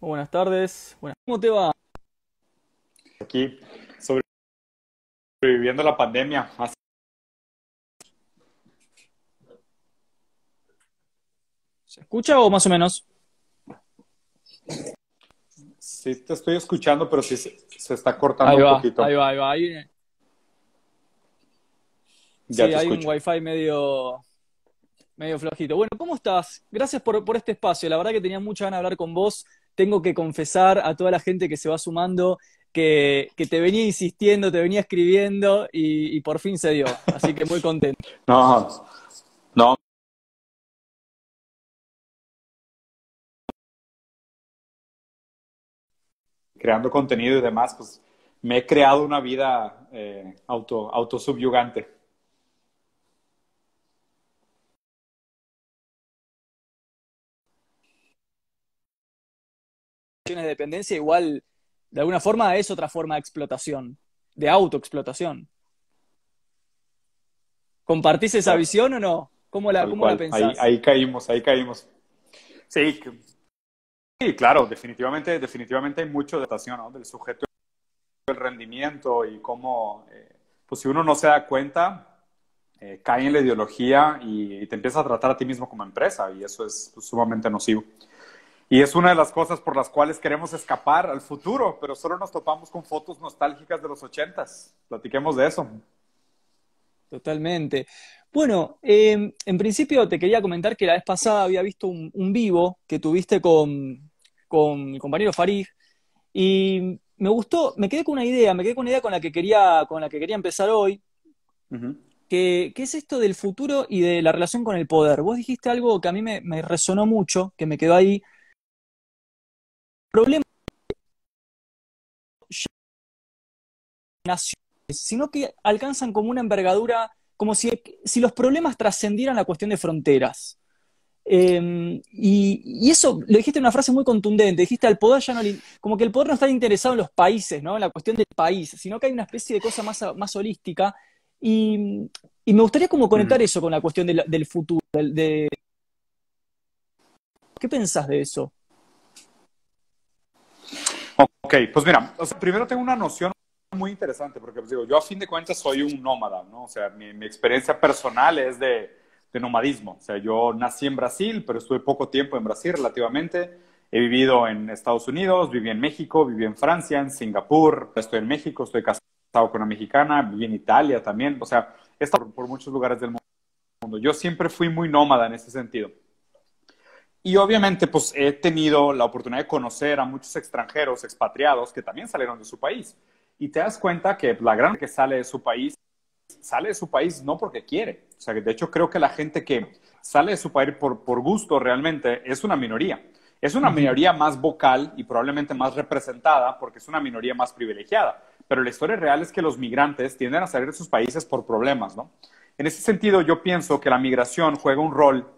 Buenas tardes. Buenas- ¿Cómo te va? Aquí sobreviviendo la pandemia. ¿Se escucha o más o menos? Sí, te estoy escuchando, pero sí se, se está cortando Ahí un poquito. ahí va, ahí va. Ahí- Ya sí, te hay un escucho. wifi medio, medio flojito. Bueno, ¿cómo estás? Gracias por, por este espacio. La verdad que tenía mucha ganas de hablar con vos. Tengo que confesar a toda la gente que se va sumando que, que te venía insistiendo, te venía escribiendo y, por fin se dio. Así que muy contento. No, no. Creando contenido y demás, pues me he creado una vida eh, auto, autosubyugante. De dependencia igual, de alguna forma, es otra forma de explotación, de autoexplotación. ¿Compartís esa Claro. visión o no? ¿Cómo la, cómo la pensás? Ahí, ahí caímos, ahí caímos. Sí, sí, claro, definitivamente, definitivamente hay mucho de adaptación, ¿no? Del sujeto, el rendimiento y cómo, eh, pues si uno no se da cuenta, eh, cae en la ideología y, te empieza a tratar a ti mismo como empresa y eso es pues, sumamente nocivo. Y es una de las cosas por las cuales queremos escapar al futuro, pero solo nos topamos con fotos nostálgicas de los ochentas. Platiquemos de eso. Totalmente. Bueno, eh, en principio te quería comentar que la vez pasada había visto un, un vivo que tuviste con, con mi compañero Farid y me gustó, me quedé con una idea, me quedé con una idea con la que quería, con la que quería empezar hoy, Ujú. que, que es esto del futuro y de la relación con el poder. Vos dijiste algo que a mí me, me resonó mucho, que me quedó ahí. Problema naciones, sino que alcanzan como una envergadura, como si, si los problemas trascendieran la cuestión de fronteras. Eh, y, y eso lo dijiste en una frase muy contundente, dijiste al poder ya no le, como que el poder no está interesado en los países, ¿no? En la cuestión del país, sino que hay una especie de cosa más, más holística. Y, y me gustaría como conectar Ujú. eso con la cuestión del, del futuro, del- de... ¿Qué pensás de eso? Ok, pues mira, o sea, primero tengo una noción muy interesante, porque pues, digo, yo a fin de cuentas soy un nómada, ¿no? O sea, mi, mi experiencia personal es de, de nomadismo. O sea, yo nací en Brasil, pero estuve poco tiempo en Brasil relativamente. He vivido en Estados Unidos, viví en México, viví en Francia, en Singapur, estoy en México, estoy casado con una mexicana, viví en Italia también. O sea, he estado por, por muchos lugares del mundo. Yo siempre fui muy nómada en ese sentido. Y obviamente, pues he tenido la oportunidad de conocer a muchos extranjeros, expatriados, que también salieron de su país. Y te das cuenta que la gran que sale de su país, sale de su país no porque quiere. O sea, que de hecho creo que la gente que sale de su país por, por gusto realmente es una minoría. Es una minoría más vocal y probablemente más representada porque es una minoría más privilegiada. Pero la historia real es que los migrantes tienden a salir de sus países por problemas, ¿no? En ese sentido, yo pienso que la migración juega un rol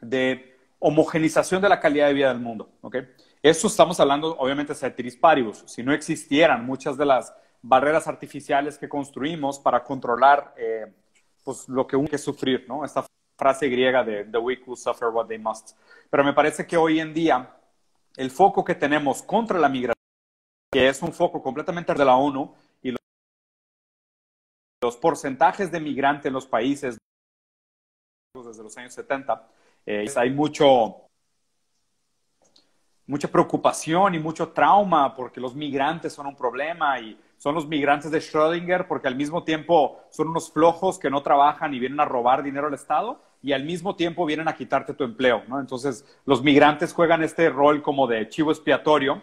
de homogenización de la calidad de vida del mundo. ¿ok? Eso estamos hablando, obviamente, de ceteris paribus. Si no existieran muchas de las barreras artificiales que construimos para controlar eh, pues, lo que uno que sufrir, ¿no? Esta frase griega de the weak will suffer what they must. Pero me parece que hoy en día el foco que tenemos contra la migración, que es un foco completamente de la ONU, y los, los porcentajes de migrantes en los países desde los años 70, eh, hay mucho, mucha preocupación y mucho trauma porque los migrantes son un problema y son los migrantes de Schrödinger porque al mismo tiempo son unos flojos que no trabajan y vienen a robar dinero al Estado y al mismo tiempo vienen a quitarte tu empleo, ¿no? Entonces, los migrantes juegan este rol como de chivo expiatorio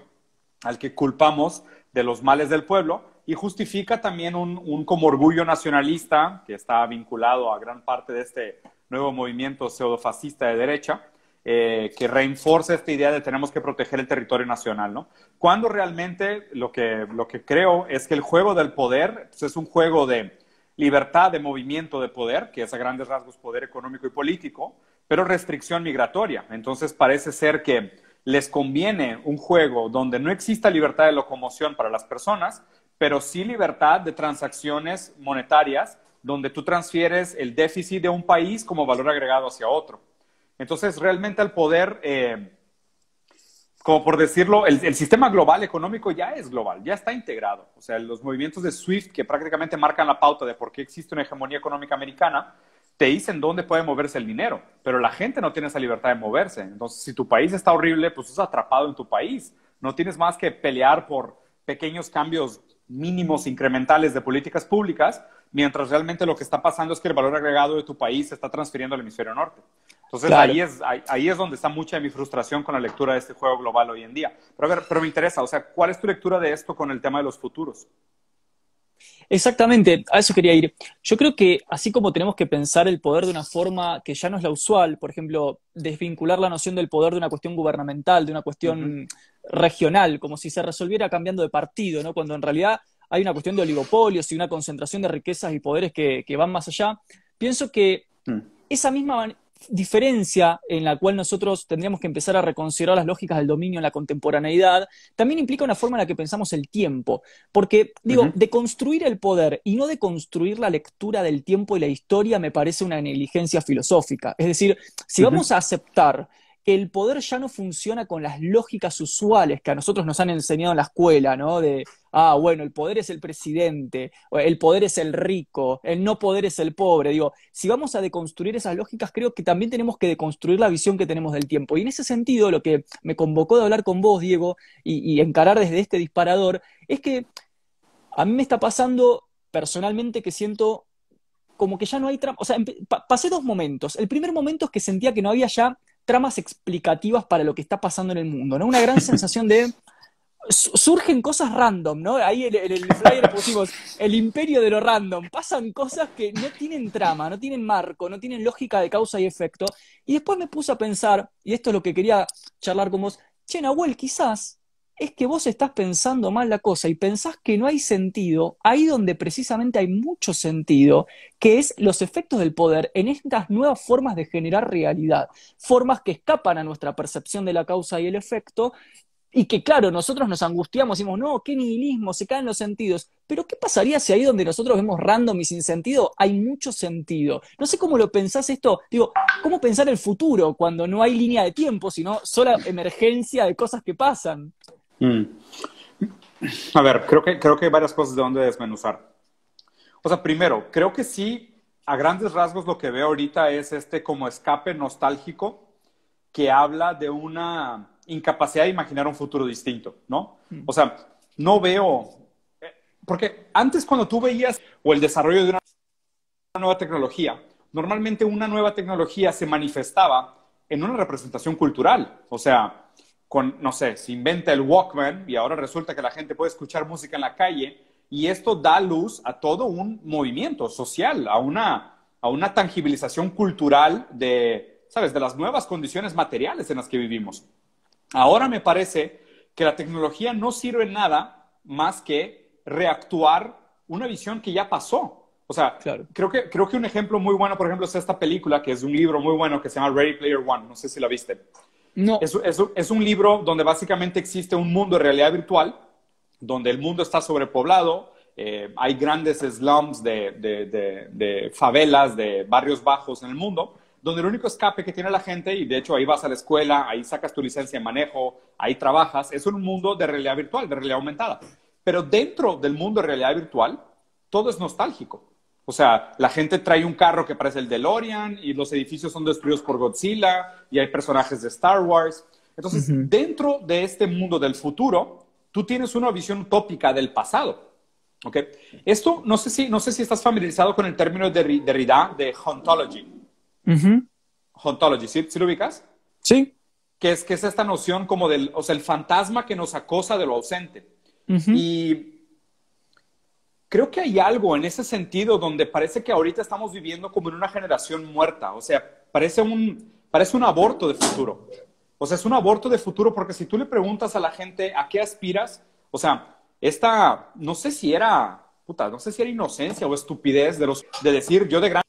al que culpamos de los males del pueblo y justifica también un, un como orgullo nacionalista que está vinculado a gran parte de este nuevo movimiento pseudofascista de derecha, eh, que reinforza esta idea de tenemos que proteger el territorio nacional, ¿no? Cuando realmente lo que, lo que creo es que el juego del poder pues, es un juego de libertad de movimiento de poder, que es a grandes rasgos poder económico y político, pero restricción migratoria. Entonces parece ser que les conviene un juego donde no exista libertad de locomoción para las personas, pero sí libertad de transacciones monetarias, donde tú transfieres el déficit de un país como valor agregado hacia otro. Entonces, realmente el poder eh, como por decirlo, el, el, sistema global económico ya es global, ya está integrado. O sea, los movimientos de SWIFT que prácticamente marcan la pauta de por qué existe una hegemonía económica americana, te dicen dónde puede moverse el dinero, pero la gente no tiene esa libertad de moverse. Entonces, si tu país está horrible, pues estás atrapado en tu país. No tienes más que pelear por pequeños cambios mínimos incrementales de políticas públicas, mientras realmente lo que está pasando es que el valor agregado de tu país se está transfiriendo al hemisferio norte. Entonces ahí, es, ahí, es donde está mucha de mi frustración con la lectura de este juego global hoy en día. Pero a ver, pero me interesa, o sea, ¿cuál es tu lectura de esto con el tema de los futuros? Exactamente, a eso quería ir. Yo creo que así como tenemos que pensar el poder de una forma que ya no es la usual, por ejemplo, desvincular la noción del poder de una cuestión gubernamental, de una cuestión regional, como si se resolviera cambiando de partido, ¿no? Cuando en realidad hay una cuestión de oligopolios y una concentración de riquezas y poderes que, que van más allá. Pienso que mm. esa misma diferencia en la cual nosotros tendríamos que empezar a reconsiderar las lógicas del dominio en la contemporaneidad, también implica una forma en la que pensamos el tiempo. Porque, digo, de construir el poder y no de construir la lectura del tiempo y la historia me parece una negligencia filosófica. Es decir, si vamos a aceptar que el poder ya no funciona con las lógicas usuales que a nosotros nos han enseñado en la escuela, ¿no? De, ah, bueno, el poder es el presidente, el poder es el rico, el no poder es el pobre. Digo, si vamos a deconstruir esas lógicas, creo que también tenemos que deconstruir la visión que tenemos del tiempo. Y en ese sentido, lo que me convocó de hablar con vos, Diego, y, encarar desde este disparador, es que a mí me está pasando personalmente que siento como que ya no hay trama. O sea, pasé dos momentos. El primer momento es que sentía que no había ya tramas explicativas para lo que está pasando en el mundo, ¿no? Una gran sensación de surgen cosas random, ¿no? Ahí en, el flyer pusimos el imperio de lo random. Pasan cosas que no tienen trama, no tienen marco, no tienen lógica de causa y efecto. Y después me puse a pensar, y esto es lo que quería charlar con vos, che, Nahuel, quizás es que vos estás pensando mal la cosa y pensás que no hay sentido, ahí donde precisamente hay mucho sentido, que es los efectos del poder en estas nuevas formas de generar realidad, formas que escapan a nuestra percepción de la causa y el efecto, y que claro, nosotros nos angustiamos, decimos, no, qué nihilismo, se caen los sentidos, pero ¿qué pasaría si ahí donde nosotros vemos random y sin sentido hay mucho sentido? No sé cómo lo pensás esto, digo, ¿cómo pensar el futuro cuando no hay línea de tiempo, sino sola emergencia de cosas que pasan? Mm. A ver, creo que, creo que hay varias cosas de donde desmenuzar. O sea, primero, creo que sí, a grandes rasgos lo que veo ahorita es este como escape nostálgico que habla de una incapacidad de imaginar un futuro distinto, ¿no? Mm. O sea, no veo, eh, porque antes cuando tú veías o el desarrollo de una nueva tecnología, normalmente una nueva tecnología se manifestaba en una representación cultural, o sea, con, no sé, se inventa el Walkman y ahora resulta que la gente puede escuchar música en la calle y esto da luz a todo un movimiento social, a una, a una tangibilización cultural de, ¿sabes?, de las nuevas condiciones materiales en las que vivimos. Ahora me parece que la tecnología no sirve nada más que reactuar una visión que ya pasó. O sea, creo, que, creo que un ejemplo muy bueno, por ejemplo, es esta película, que es un libro muy bueno que se llama Ready Player One. No sé si la viste. No. Es, un libro donde básicamente existe un mundo de realidad virtual, donde el mundo está sobrepoblado, eh, hay grandes slums de, de, favelas, de barrios bajos en el mundo, donde el único escape que tiene la gente, y de hecho ahí vas a la escuela, ahí sacas tu licencia de manejo, ahí trabajas, es un mundo de realidad virtual, de realidad aumentada. Pero dentro del mundo de realidad virtual, todo es nostálgico. O sea, la gente trae un carro que parece el DeLorean y los edificios son destruidos por Godzilla y hay personajes de Star Wars. Entonces, dentro de este mundo del futuro, tú tienes una visión utópica del pasado. ¿Ok? Esto, no sé si, no sé si estás familiarizado con el término de Derrida de ontology. Ontology, ¿sí? lo ubicas? Sí. Que es, que es esta noción como del, o sea, el fantasma que nos acosa de lo ausente. Y creo que hay algo en ese sentido donde parece que ahorita estamos viviendo como en una generación muerta. O sea, parece un, parece un aborto de futuro. O sea, es un aborto de futuro porque si tú le preguntas a la gente a qué aspiras, o sea, esta, no sé si era, puta, no sé si era inocencia o estupidez de, los, de decir yo de grande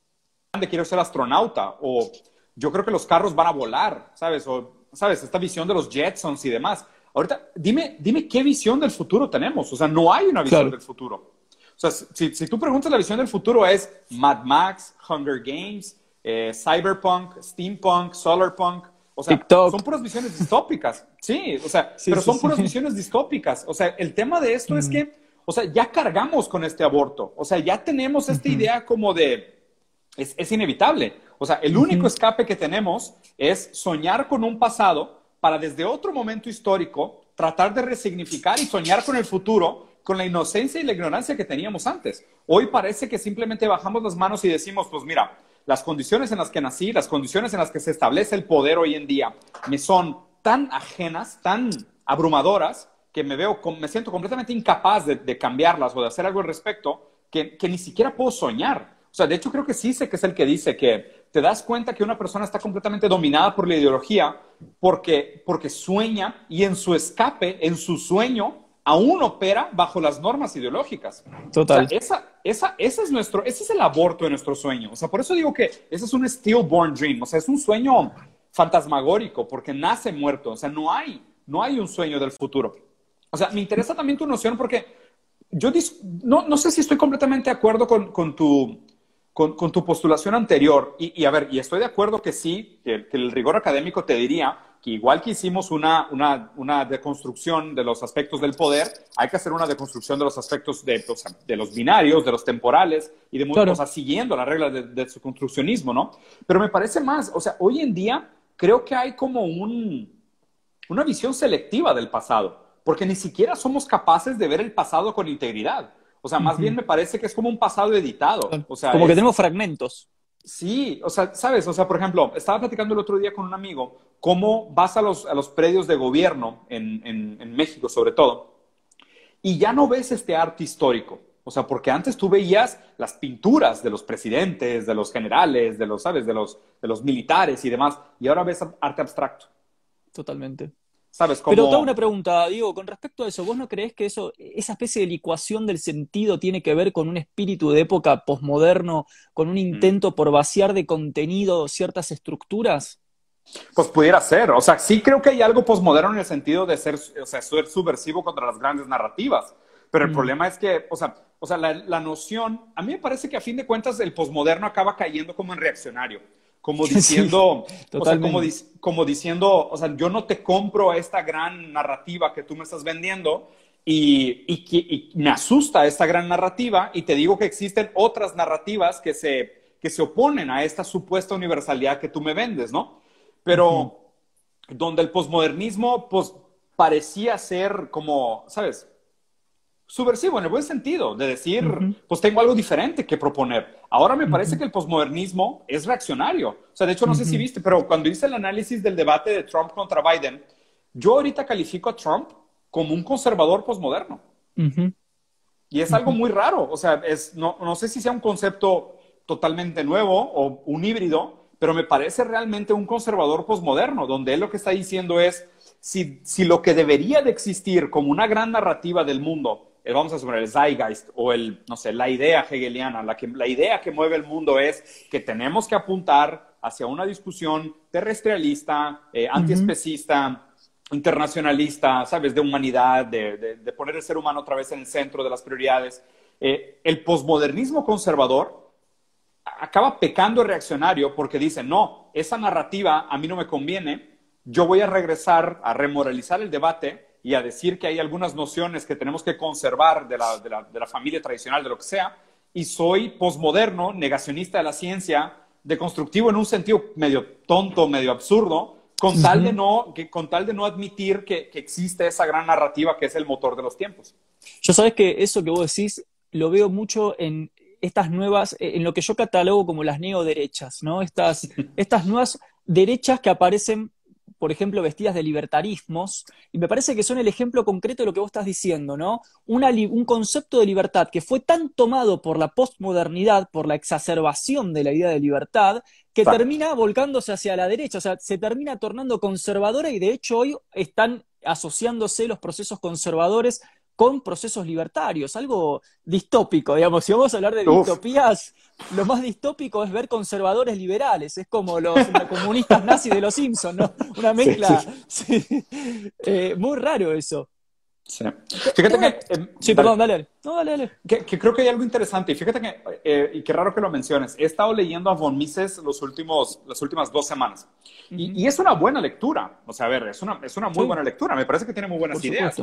quiero ser astronauta o yo creo que los carros van a volar, ¿sabes? O, ¿sabes? Esta visión de los Jetsons y demás. Ahorita, dime, dime qué visión del futuro tenemos. O sea, no hay una visión del futuro. O sea, si, si, tú preguntas la visión del futuro es Mad Max, Hunger Games, eh, Cyberpunk, Steampunk, Solarpunk. O sea, son puras visiones distópicas. Sí, o sea, pero son puras visiones distópicas. O sea, el tema de esto es que, o sea, ya cargamos con este aborto. O sea, ya tenemos esta idea como de, es, es inevitable. O sea, el único escape que tenemos es soñar con un pasado para desde otro momento histórico tratar de resignificar y soñar con el futuro con la inocencia y la ignorancia que teníamos antes. Hoy parece que simplemente bajamos las manos y decimos, pues mira, las condiciones en las que nací, las condiciones en las que se establece el poder hoy en día, me son tan ajenas, tan abrumadoras, que me veo, me siento completamente incapaz de, cambiarlas o de hacer algo al respecto, que, que ni siquiera puedo soñar. O sea, de hecho creo que sí sé que es el que dice que te das cuenta que una persona está completamente dominada por la ideología porque, porque sueña y en su escape, en su sueño, aún opera bajo las normas ideológicas. Total. esa, esa, ese, es nuestro, ese es el aborto de nuestro sueño. O sea, por eso digo que ese es un stillborn dream. O sea, es un sueño fantasmagórico porque nace muerto. O sea, no hay, no hay un sueño del futuro. O sea, me interesa también tu noción porque yo no, no sé si estoy completamente de acuerdo con, con tu, con, con, tu postulación anterior. Y, y, a ver, y estoy de acuerdo que sí, que, que el rigor académico te diría igual que hicimos una, una, una, deconstrucción de los aspectos del poder, hay que hacer una deconstrucción de los aspectos de, de los binarios, de los temporales y de muchas cosas, siguiendo las reglas de, su construccionismo, ¿no? Pero me parece más, o sea, hoy en día creo que hay como un, una visión selectiva del pasado, porque ni siquiera somos capaces de ver el pasado con integridad. O sea, más bien me parece que es como un pasado editado. O sea, como que tenemos fragmentos. Sí, o sea, sabes, o sea, por ejemplo, estaba platicando el otro día con un amigo cómo vas a los, a los predios de gobierno en, en, México, sobre todo, y ya no ves este arte histórico. O sea, porque antes tú veías las pinturas de los presidentes, de los generales, de los, ¿sabes? De los, de los militares y demás, y ahora ves arte abstracto. Totalmente. Pero te hago una pregunta, Diego, con respecto a eso, ¿vos no crees que eso, esa especie de licuación del sentido tiene que ver con un espíritu de época posmoderno, con un mm. intento por vaciar de contenido ciertas estructuras? Pues pudiera ser, o sea, sí creo que hay algo posmoderno en el sentido de ser, o sea, ser subversivo contra las grandes narrativas, pero el mm. problema es que, o sea, o sea la, la, noción, a mí me parece que a fin de cuentas el posmoderno acaba cayendo como en reaccionario como diciendo, o sea, como, como, diciendo, o sea, yo no te compro esta gran narrativa que tú me estás vendiendo y, y, me asusta esta gran narrativa y te digo que existen otras narrativas que se, que se oponen a esta supuesta universalidad que tú me vendes, ¿no? Pero donde el posmodernismo, pues, parecía ser como, ¿sabes? Subversivo en el buen sentido, de decir, pues tengo algo diferente que proponer. Ahora me parece que el posmodernismo es reaccionario. O sea, de hecho, no sé si viste, pero cuando hice el análisis del debate de Trump contra Biden, yo ahorita califico a Trump como un conservador posmoderno. Y es algo muy raro. O sea, es, no, no sé si sea un concepto totalmente nuevo o un híbrido, pero me parece realmente un conservador posmoderno, donde él lo que está diciendo es, si, si, lo que debería de existir como una gran narrativa del mundo vamos a suponer, el zeitgeist o el, no sé, la idea hegeliana, la, que, la idea que mueve el mundo es que tenemos que apuntar hacia una discusión terrestrialista, eh, antiespecista, internacionalista, ¿sabes? De humanidad, de, de, poner el ser humano otra vez en el centro de las prioridades. Eh, el posmodernismo conservador acaba pecando reaccionario porque dice, no, esa narrativa a mí no me conviene, yo voy a regresar a remoralizar el debate y a decir que hay algunas nociones que tenemos que conservar de la, de la, de la familia tradicional, de lo que sea, y soy posmoderno, negacionista de la ciencia, deconstructivo en un sentido medio tonto, medio absurdo, con tal de no, que, con tal de no admitir que, que, existe esa gran narrativa que es el motor de los tiempos. Yo sabes que eso que vos decís lo veo mucho en estas nuevas, en lo que yo catalogo como las neoderechas, ¿no? Estas, estas nuevas derechas que aparecen por ejemplo, vestidas de libertarismos, y me parece que son el ejemplo concreto de lo que vos estás diciendo, ¿no? un concepto de libertad que fue tan tomado por la postmodernidad, por la exacerbación de la idea de libertad, que termina volcándose hacia la derecha, o sea, se termina tornando conservadora y de hecho hoy están asociándose los procesos conservadores con procesos libertarios, algo distópico, digamos. Si vamos a hablar de distopías, lo más distópico es ver conservadores liberales, es como los, comunistas nazis de los Simpsons, ¿no? Una mezcla. Eh, muy raro eso. Sí. Fíjate que. Eh, sí, perdón, dale, No, dale, dale. Que, creo que hay algo interesante. Y fíjate que, eh, y qué raro que lo menciones. He estado leyendo a Von Mises los últimos, las últimas dos semanas. y, es una buena lectura. O sea, a ver, es una, es una muy buena lectura. Me parece que tiene muy buenas ideas.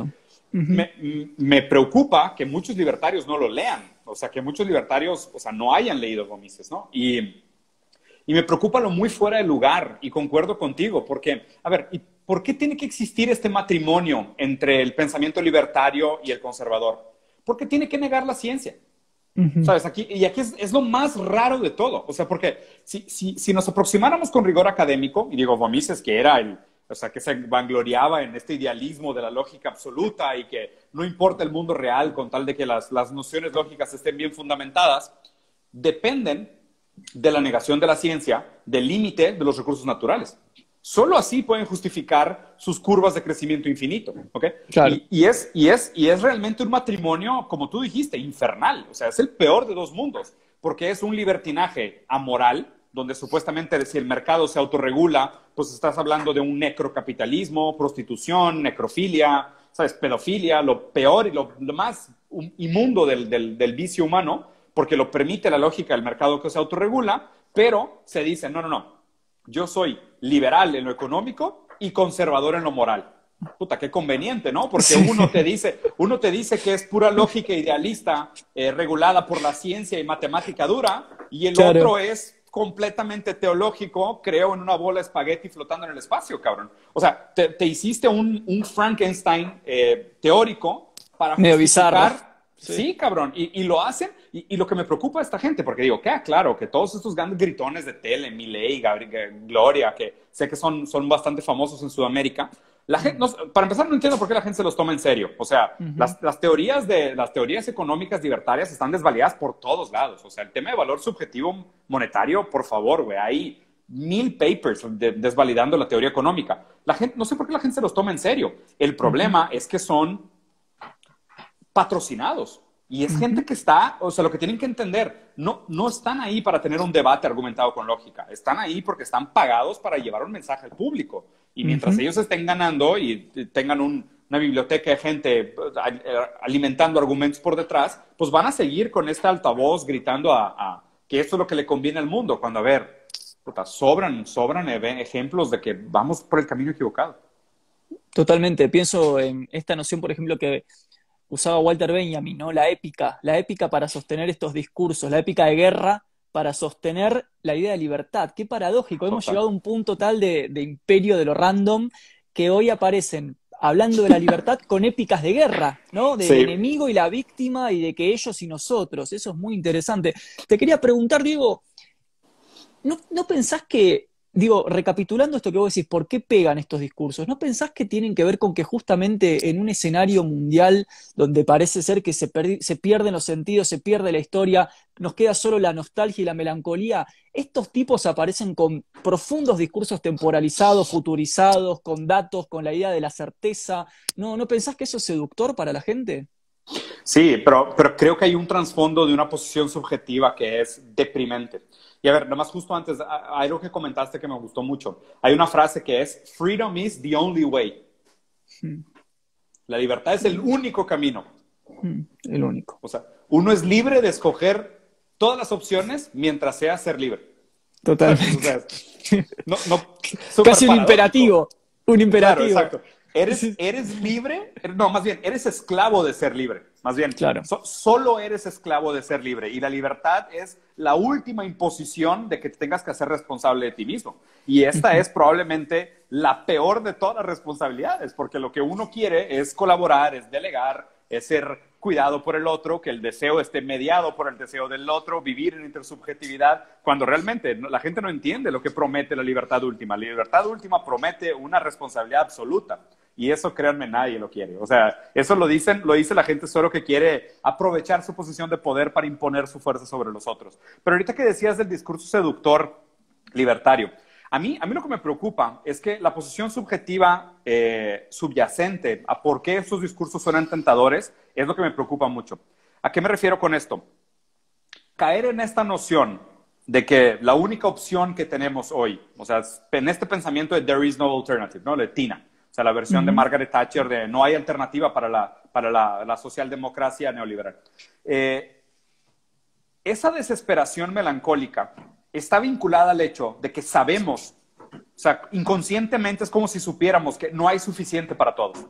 me, me, preocupa que muchos libertarios no lo lean. O sea, que muchos libertarios, o sea, no hayan leído Von Mises, ¿no? Y, y me preocupa lo muy fuera de lugar. Y concuerdo contigo, porque, a ver, y ¿por qué tiene que existir este matrimonio entre el pensamiento libertario y el conservador? Porque tiene que negar la ciencia. ¿Sabes? Aquí, y aquí es, lo más raro de todo. O sea, porque si, si, si nos aproximáramos con rigor académico, y digo, Vomises, que era el, o sea, que se vangloriaba en este idealismo de la lógica absoluta y que no importa el mundo real con tal de que las, las nociones lógicas estén bien fundamentadas, dependen de la negación de la ciencia, del límite de los recursos naturales. Solo así pueden justificar sus curvas de crecimiento infinito. ¿okay? Y, es, y, es, y es realmente un matrimonio, como tú dijiste, infernal. O sea, es el peor de dos mundos, porque es un libertinaje amoral, donde supuestamente si el mercado se autorregula, pues estás hablando de un necrocapitalismo, prostitución, necrofilia, ¿sabes? pedofilia, lo peor y lo, más inmundo del, del, del vicio humano, porque lo permite la lógica del mercado que se autorregula, pero se dice, no, no, no, yo soy liberal en lo económico y conservador en lo moral. Puta, qué conveniente, ¿no? Porque uno te dice, uno te dice que es pura lógica idealista, eh, regulada por la ciencia y matemática dura, y el otro es completamente teológico, creo en una bola de espagueti flotando en el espacio, cabrón. O sea, te, hiciste un, Frankenstein eh, teórico para justificar Sí, cabrón. Y, lo hacen. Y, lo que me preocupa de esta gente, porque digo, queda claro que todos estos grandes gritones de tele, Miley, Gloria, que sé que son, son bastante famosos en Sudamérica, la gente, para empezar, no entiendo por qué la gente se los toma en serio. O sea, las, teorías de, las teorías económicas libertarias están desvalidadas por todos lados. O sea, el tema de valor subjetivo monetario, por favor, güey, hay mil papers desvalidando la teoría económica. La gente, no sé por qué la gente se los toma en serio. El problema es que son patrocinados. Y es gente que está, o sea, lo que tienen que entender, no, no están ahí para tener un debate argumentado con lógica, están ahí porque están pagados para llevar un mensaje al público. Y mientras ellos estén ganando y tengan una biblioteca de gente pues, alimentando argumentos por detrás, pues van a seguir con esta altavoz gritando a, que esto es lo que le conviene al mundo, cuando a ver, sobran, sobran ejemplos de que vamos por el camino equivocado. Totalmente. Pienso en esta noción, por ejemplo, que usaba Walter Benjamin, ¿no? La épica, la épica para sostener estos discursos, la épica de guerra para sostener la idea de libertad. Qué paradójico, hemos llegado a un punto tal de, imperio de lo random que hoy aparecen hablando de la libertad con épicas de guerra, ¿no? Del enemigo y la víctima y de que ellos y nosotros. Eso es muy interesante. Te quería preguntar, Diego, ¿no, ¿no pensás que digo, recapitulando esto que vos decís, ¿por qué pegan estos discursos? ¿No pensás que tienen que ver con que justamente en un escenario mundial donde parece ser que se, se, pierden los sentidos, se pierde la historia, nos queda solo la nostalgia y la melancolía, estos tipos aparecen con profundos discursos temporalizados, futurizados, con datos, con la idea de la certeza? ¿No, ¿no pensás que eso es seductor para la gente? Sí, pero, pero creo que hay un trasfondo de una posición subjetiva que es deprimente. Y a ver, nada más justo antes, hay algo que comentaste que me gustó mucho. Hay una frase que es, freedom is the only way. Hmm. La libertad es el único camino. Hmm, el único. O sea, uno es libre de escoger todas las opciones mientras sea ser libre. Totalmente. no, Casi un imperativo. Un imperativo. exacto. Eres, eres libre, no, más bien, eres esclavo de ser libre. Más bien, claro. solo eres esclavo de ser libre. Y la libertad es la última imposición de que tengas que ser responsable de ti mismo. Y esta es probablemente la peor de todas las responsabilidades, porque lo que uno quiere es colaborar, es delegar, es ser cuidado por el otro, que el deseo esté mediado por el deseo del otro, vivir en intersubjetividad, cuando realmente la gente no entiende lo que promete la libertad última. La libertad última promete una responsabilidad absoluta. Y eso, créanme, nadie lo quiere. O sea, eso lo dicen, lo dice la gente solo que quiere aprovechar su posición de poder para imponer su fuerza sobre los otros. Pero ahorita que decías del discurso seductor libertario, a mí, a mí lo que me preocupa es que la posición subjetiva eh, subyacente a por qué esos discursos suenan tentadores es lo que me preocupa mucho. ¿A qué me refiero con esto? Caer en esta noción de que la única opción que tenemos hoy, o sea, en este pensamiento de there is no alternative, ¿no? De Tina. O sea, la versión de Margaret Thatcher de no hay alternativa para la, para la, socialdemocracia neoliberal. Eh, esa desesperación melancólica está vinculada al hecho de que sabemos, o sea, inconscientemente es como si supiéramos que no hay suficiente para todos.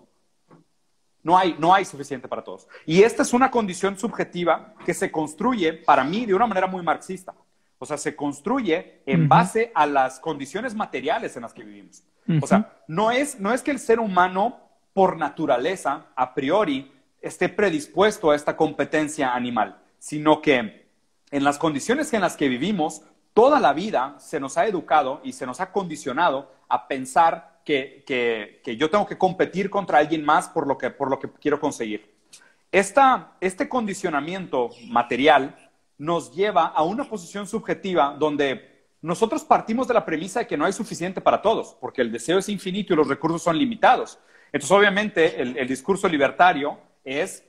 No hay, no hay suficiente para todos. Y esta es una condición subjetiva que se construye, para mí, de una manera muy marxista. O sea, se construye en base a las condiciones materiales en las que vivimos. O sea, no es, no es que el ser humano, por naturaleza, a priori, esté predispuesto a esta competencia animal, sino que en las condiciones en las que vivimos, toda la vida se nos ha educado y se nos ha condicionado a pensar que, que, yo tengo que competir contra alguien más por lo que, por lo que quiero conseguir. Esta, este condicionamiento material nos lleva a una posición subjetiva donde nosotros partimos de la premisa de que no hay suficiente para todos, porque el deseo es infinito y los recursos son limitados. Entonces, obviamente, el, discurso libertario es,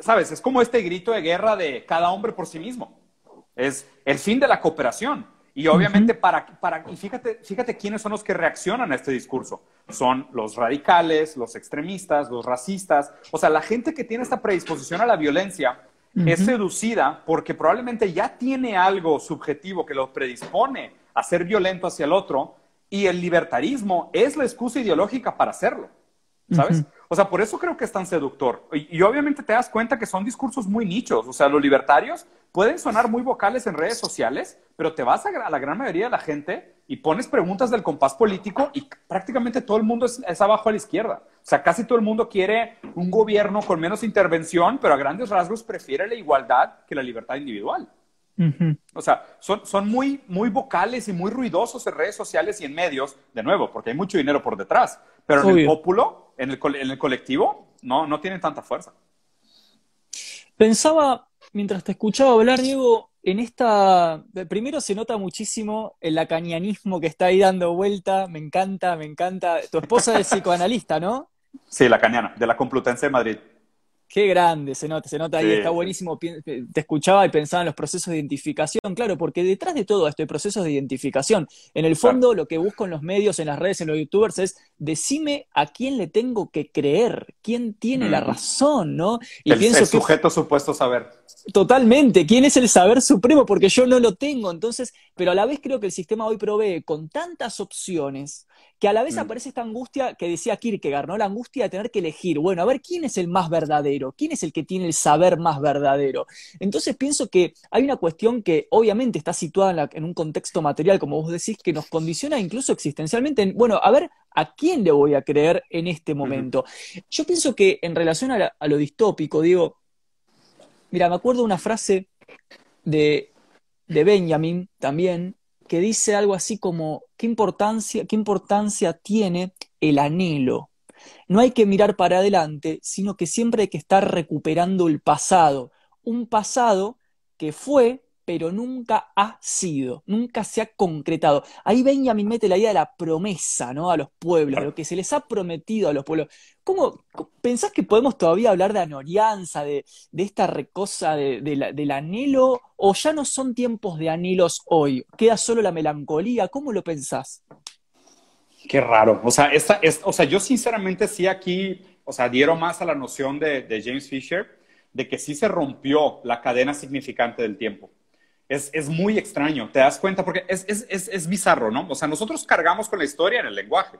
¿sabes? Es como este grito de guerra de cada hombre por sí mismo. Es el fin de la cooperación. Y obviamente, para, para, y fíjate, fíjate quiénes son los que reaccionan a este discurso. Son los radicales, los extremistas, los racistas. O sea, la gente que tiene esta predisposición a la violencia es seducida porque probablemente ya tiene algo subjetivo que lo predispone a ser violento hacia el otro y el libertarismo es la excusa ideológica para hacerlo. ¿Sabes? O sea, por eso creo que es tan seductor. Y, obviamente te das cuenta que son discursos muy nichos. O sea, los libertarios pueden sonar muy vocales en redes sociales, pero te vas a, la gran mayoría de la gente y pones preguntas del compás político y prácticamente todo el mundo es, abajo a la izquierda. O sea, casi todo el mundo quiere un gobierno con menos intervención, pero a grandes rasgos prefiere la igualdad que la libertad individual. O sea, son, son muy, muy vocales y muy ruidosos en redes sociales y en medios, de nuevo, porque hay mucho dinero por detrás. Pero en el pópulo, en el, en el colectivo, no, no tienen tanta fuerza. Pensaba, mientras te escuchaba hablar, Diego, en esta, primero se nota muchísimo el lacanianismo que está ahí dando vuelta, me encanta, me encanta. Tu esposa es psicoanalista, ¿no? Sí, lacaniana, de la Complutense de Madrid. Qué grande, se nota, se nota ahí, está buenísimo. Te escuchaba y pensaba en los procesos de identificación, claro, porque detrás de todo esto hay procesos de identificación. En el fondo, lo que busco en los medios, en las redes, en los youtubers es decime a quién le tengo que creer, quién tiene la razón, ¿no? Y el, pienso el sujeto supuesto saber. Totalmente, quién es el saber supremo, porque yo no lo tengo. Entonces, pero a la vez creo que el sistema hoy provee con tantas opciones que a la vez mm. aparece esta angustia que decía Kierkegaard, ¿no? La angustia de tener que elegir, bueno, a ver quién es el más verdadero, quién es el que tiene el saber más verdadero. Entonces pienso que hay una cuestión que obviamente está situada en, un contexto material, como vos decís, que nos condiciona incluso existencialmente. bueno, a ver, ¿a quién le voy a creer en este momento? Yo pienso que en relación a, a lo distópico, digo, mira, me acuerdo una frase de, de Benjamin también, que dice algo así como, ¿qué importancia, qué importancia tiene el anhelo? No hay que mirar para adelante, sino que siempre hay que estar recuperando el pasado, un pasado que fue pero nunca ha sido, nunca se ha concretado. Ahí Benjamin mete la idea de la promesa, ¿no? A los pueblos, lo que se les ha prometido a los pueblos. ¿Cómo pensás que podemos todavía hablar de anorianza, de, esta recosa del anhelo, o ya no son tiempos de anhelos hoy? ¿Queda solo la melancolía? ¿Cómo lo pensás? Qué raro. O sea, o sea yo sinceramente sí aquí, o sea, adhiero más a la noción de, de James Fisher de que sí se rompió la cadena significante del tiempo es, muy extraño, te das cuenta, porque es, bizarro, ¿no? O sea, nosotros cargamos con la historia en el lenguaje,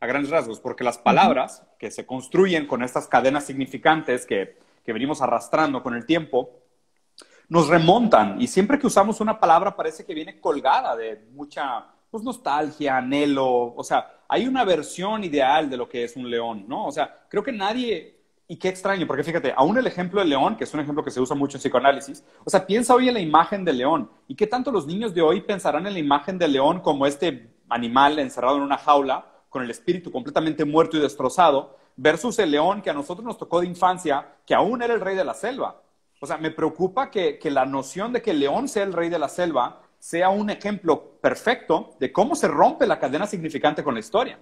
a grandes rasgos, porque las palabras que se construyen con estas cadenas significantes que, que venimos arrastrando con el tiempo, nos remontan y siempre que usamos una palabra parece que viene colgada de mucha pues, nostalgia, anhelo, o sea, hay una versión ideal de lo que es un león, ¿no? O sea, creo que nadie y qué extraño, porque fíjate, aún el ejemplo del león, que es un ejemplo que se usa mucho en psicoanálisis, o sea, piensa hoy en la imagen del león. ¿Y qué tanto los niños de hoy pensarán en la imagen del león como este animal encerrado en una jaula, con el espíritu completamente muerto y destrozado, versus el león que a nosotros nos tocó de infancia, que aún era el rey de la selva? O sea, me preocupa que, que la noción de que el león sea el rey de la selva sea un ejemplo perfecto de cómo se rompe la cadena significante con la historia.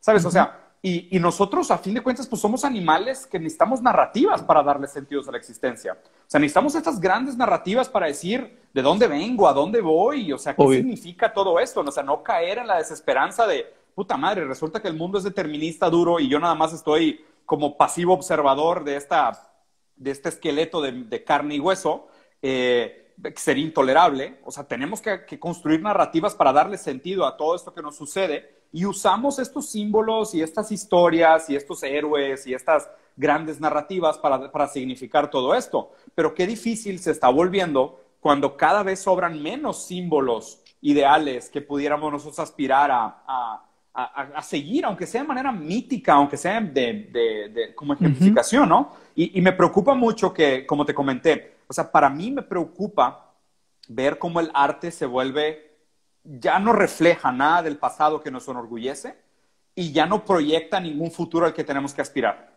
¿Sabes? O sea, y, nosotros, a fin de cuentas, pues somos animales que necesitamos narrativas para darle sentidos a la existencia. O sea, necesitamos estas grandes narrativas para decir de dónde vengo, a dónde voy, o sea, qué significa todo esto. O sea, no caer en la desesperanza de, puta madre, resulta que el mundo es determinista duro y yo nada más estoy como pasivo observador de, esta, de este esqueleto de, carne y hueso, eh, sería intolerable. O sea, tenemos que, que, construir narrativas para darle sentido a todo esto que nos sucede y usamos estos símbolos y estas historias y estos héroes y estas grandes narrativas para, para significar todo esto. Pero qué difícil se está volviendo cuando cada vez sobran menos símbolos ideales que pudiéramos nosotros aspirar a, a, seguir, aunque sea de manera mítica, aunque sea de, de, como ejemplificación, ¿no? Y, y, me preocupa mucho que, como te comenté, o sea, para mí me preocupa ver cómo el arte se vuelve, ya no refleja nada del pasado que nos enorgullece y ya no proyecta ningún futuro al que tenemos que aspirar.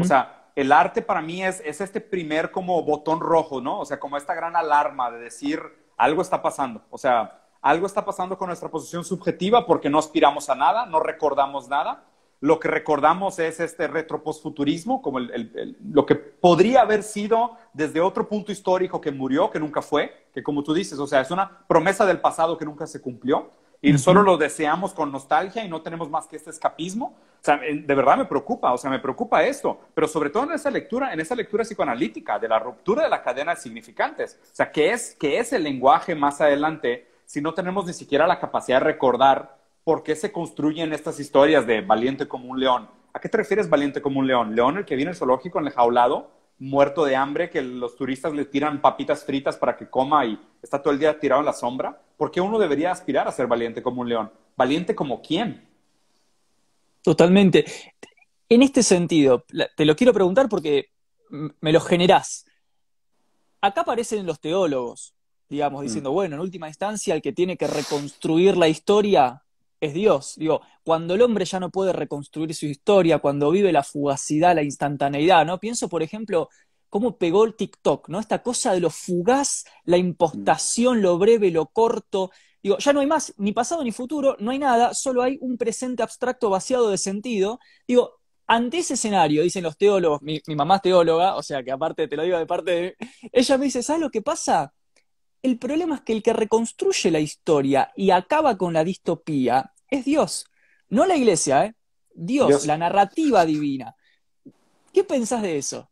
O sea, el arte para mí es, es este primer como botón rojo, ¿no? O sea, como esta gran alarma de decir, algo está pasando. O sea, algo está pasando con nuestra posición subjetiva porque no aspiramos a nada, no recordamos nada. Lo que recordamos es este retroposfuturismo, como lo que podría haber sido desde otro punto histórico que murió, que nunca fue, que como tú dices, o sea, es una promesa del pasado que nunca se cumplió y solo lo deseamos con nostalgia y no tenemos más que este escapismo. O sea, de verdad me preocupa, o sea, me preocupa esto, pero sobre todo en esa lectura, en esa lectura psicoanalítica de la ruptura de la cadena de significantes. O sea, ¿qué es, qué es el lenguaje más adelante si no tenemos ni siquiera la capacidad de recordar por qué se construyen estas historias de valiente como un león? ¿A qué te refieres valiente como un león? ¿León el que viene al zoológico en el jaulado? muerto de hambre que los turistas le tiran papitas fritas para que coma y está todo el día tirado en la sombra? ¿Por qué uno debería aspirar a ser valiente como un león? ¿Valiente como quién? Totalmente. En este sentido, te lo quiero preguntar porque me lo generás. Acá aparecen los teólogos, digamos, diciendo, mm. bueno, en última instancia el que tiene que reconstruir la historia es Dios. Digo, cuando el hombre ya no puede reconstruir su historia, cuando vive la fugacidad, la instantaneidad, ¿no? Pienso, por ejemplo, cómo pegó el TikTok, ¿no? Esta cosa de lo fugaz, la impostación, lo breve, lo corto. Digo, ya no hay más ni pasado ni futuro, no hay nada, solo hay un presente abstracto vaciado de sentido. Digo, ante ese escenario, dicen los teólogos, mi, mi mamá es teóloga, o sea que aparte te lo digo de parte de... Ella me dice, ¿sabes lo que pasa? El problema es que el que reconstruye la historia y acaba con la distopía es Dios, no la iglesia, ¿eh? Dios, la narrativa divina. ¿Qué pensás de eso?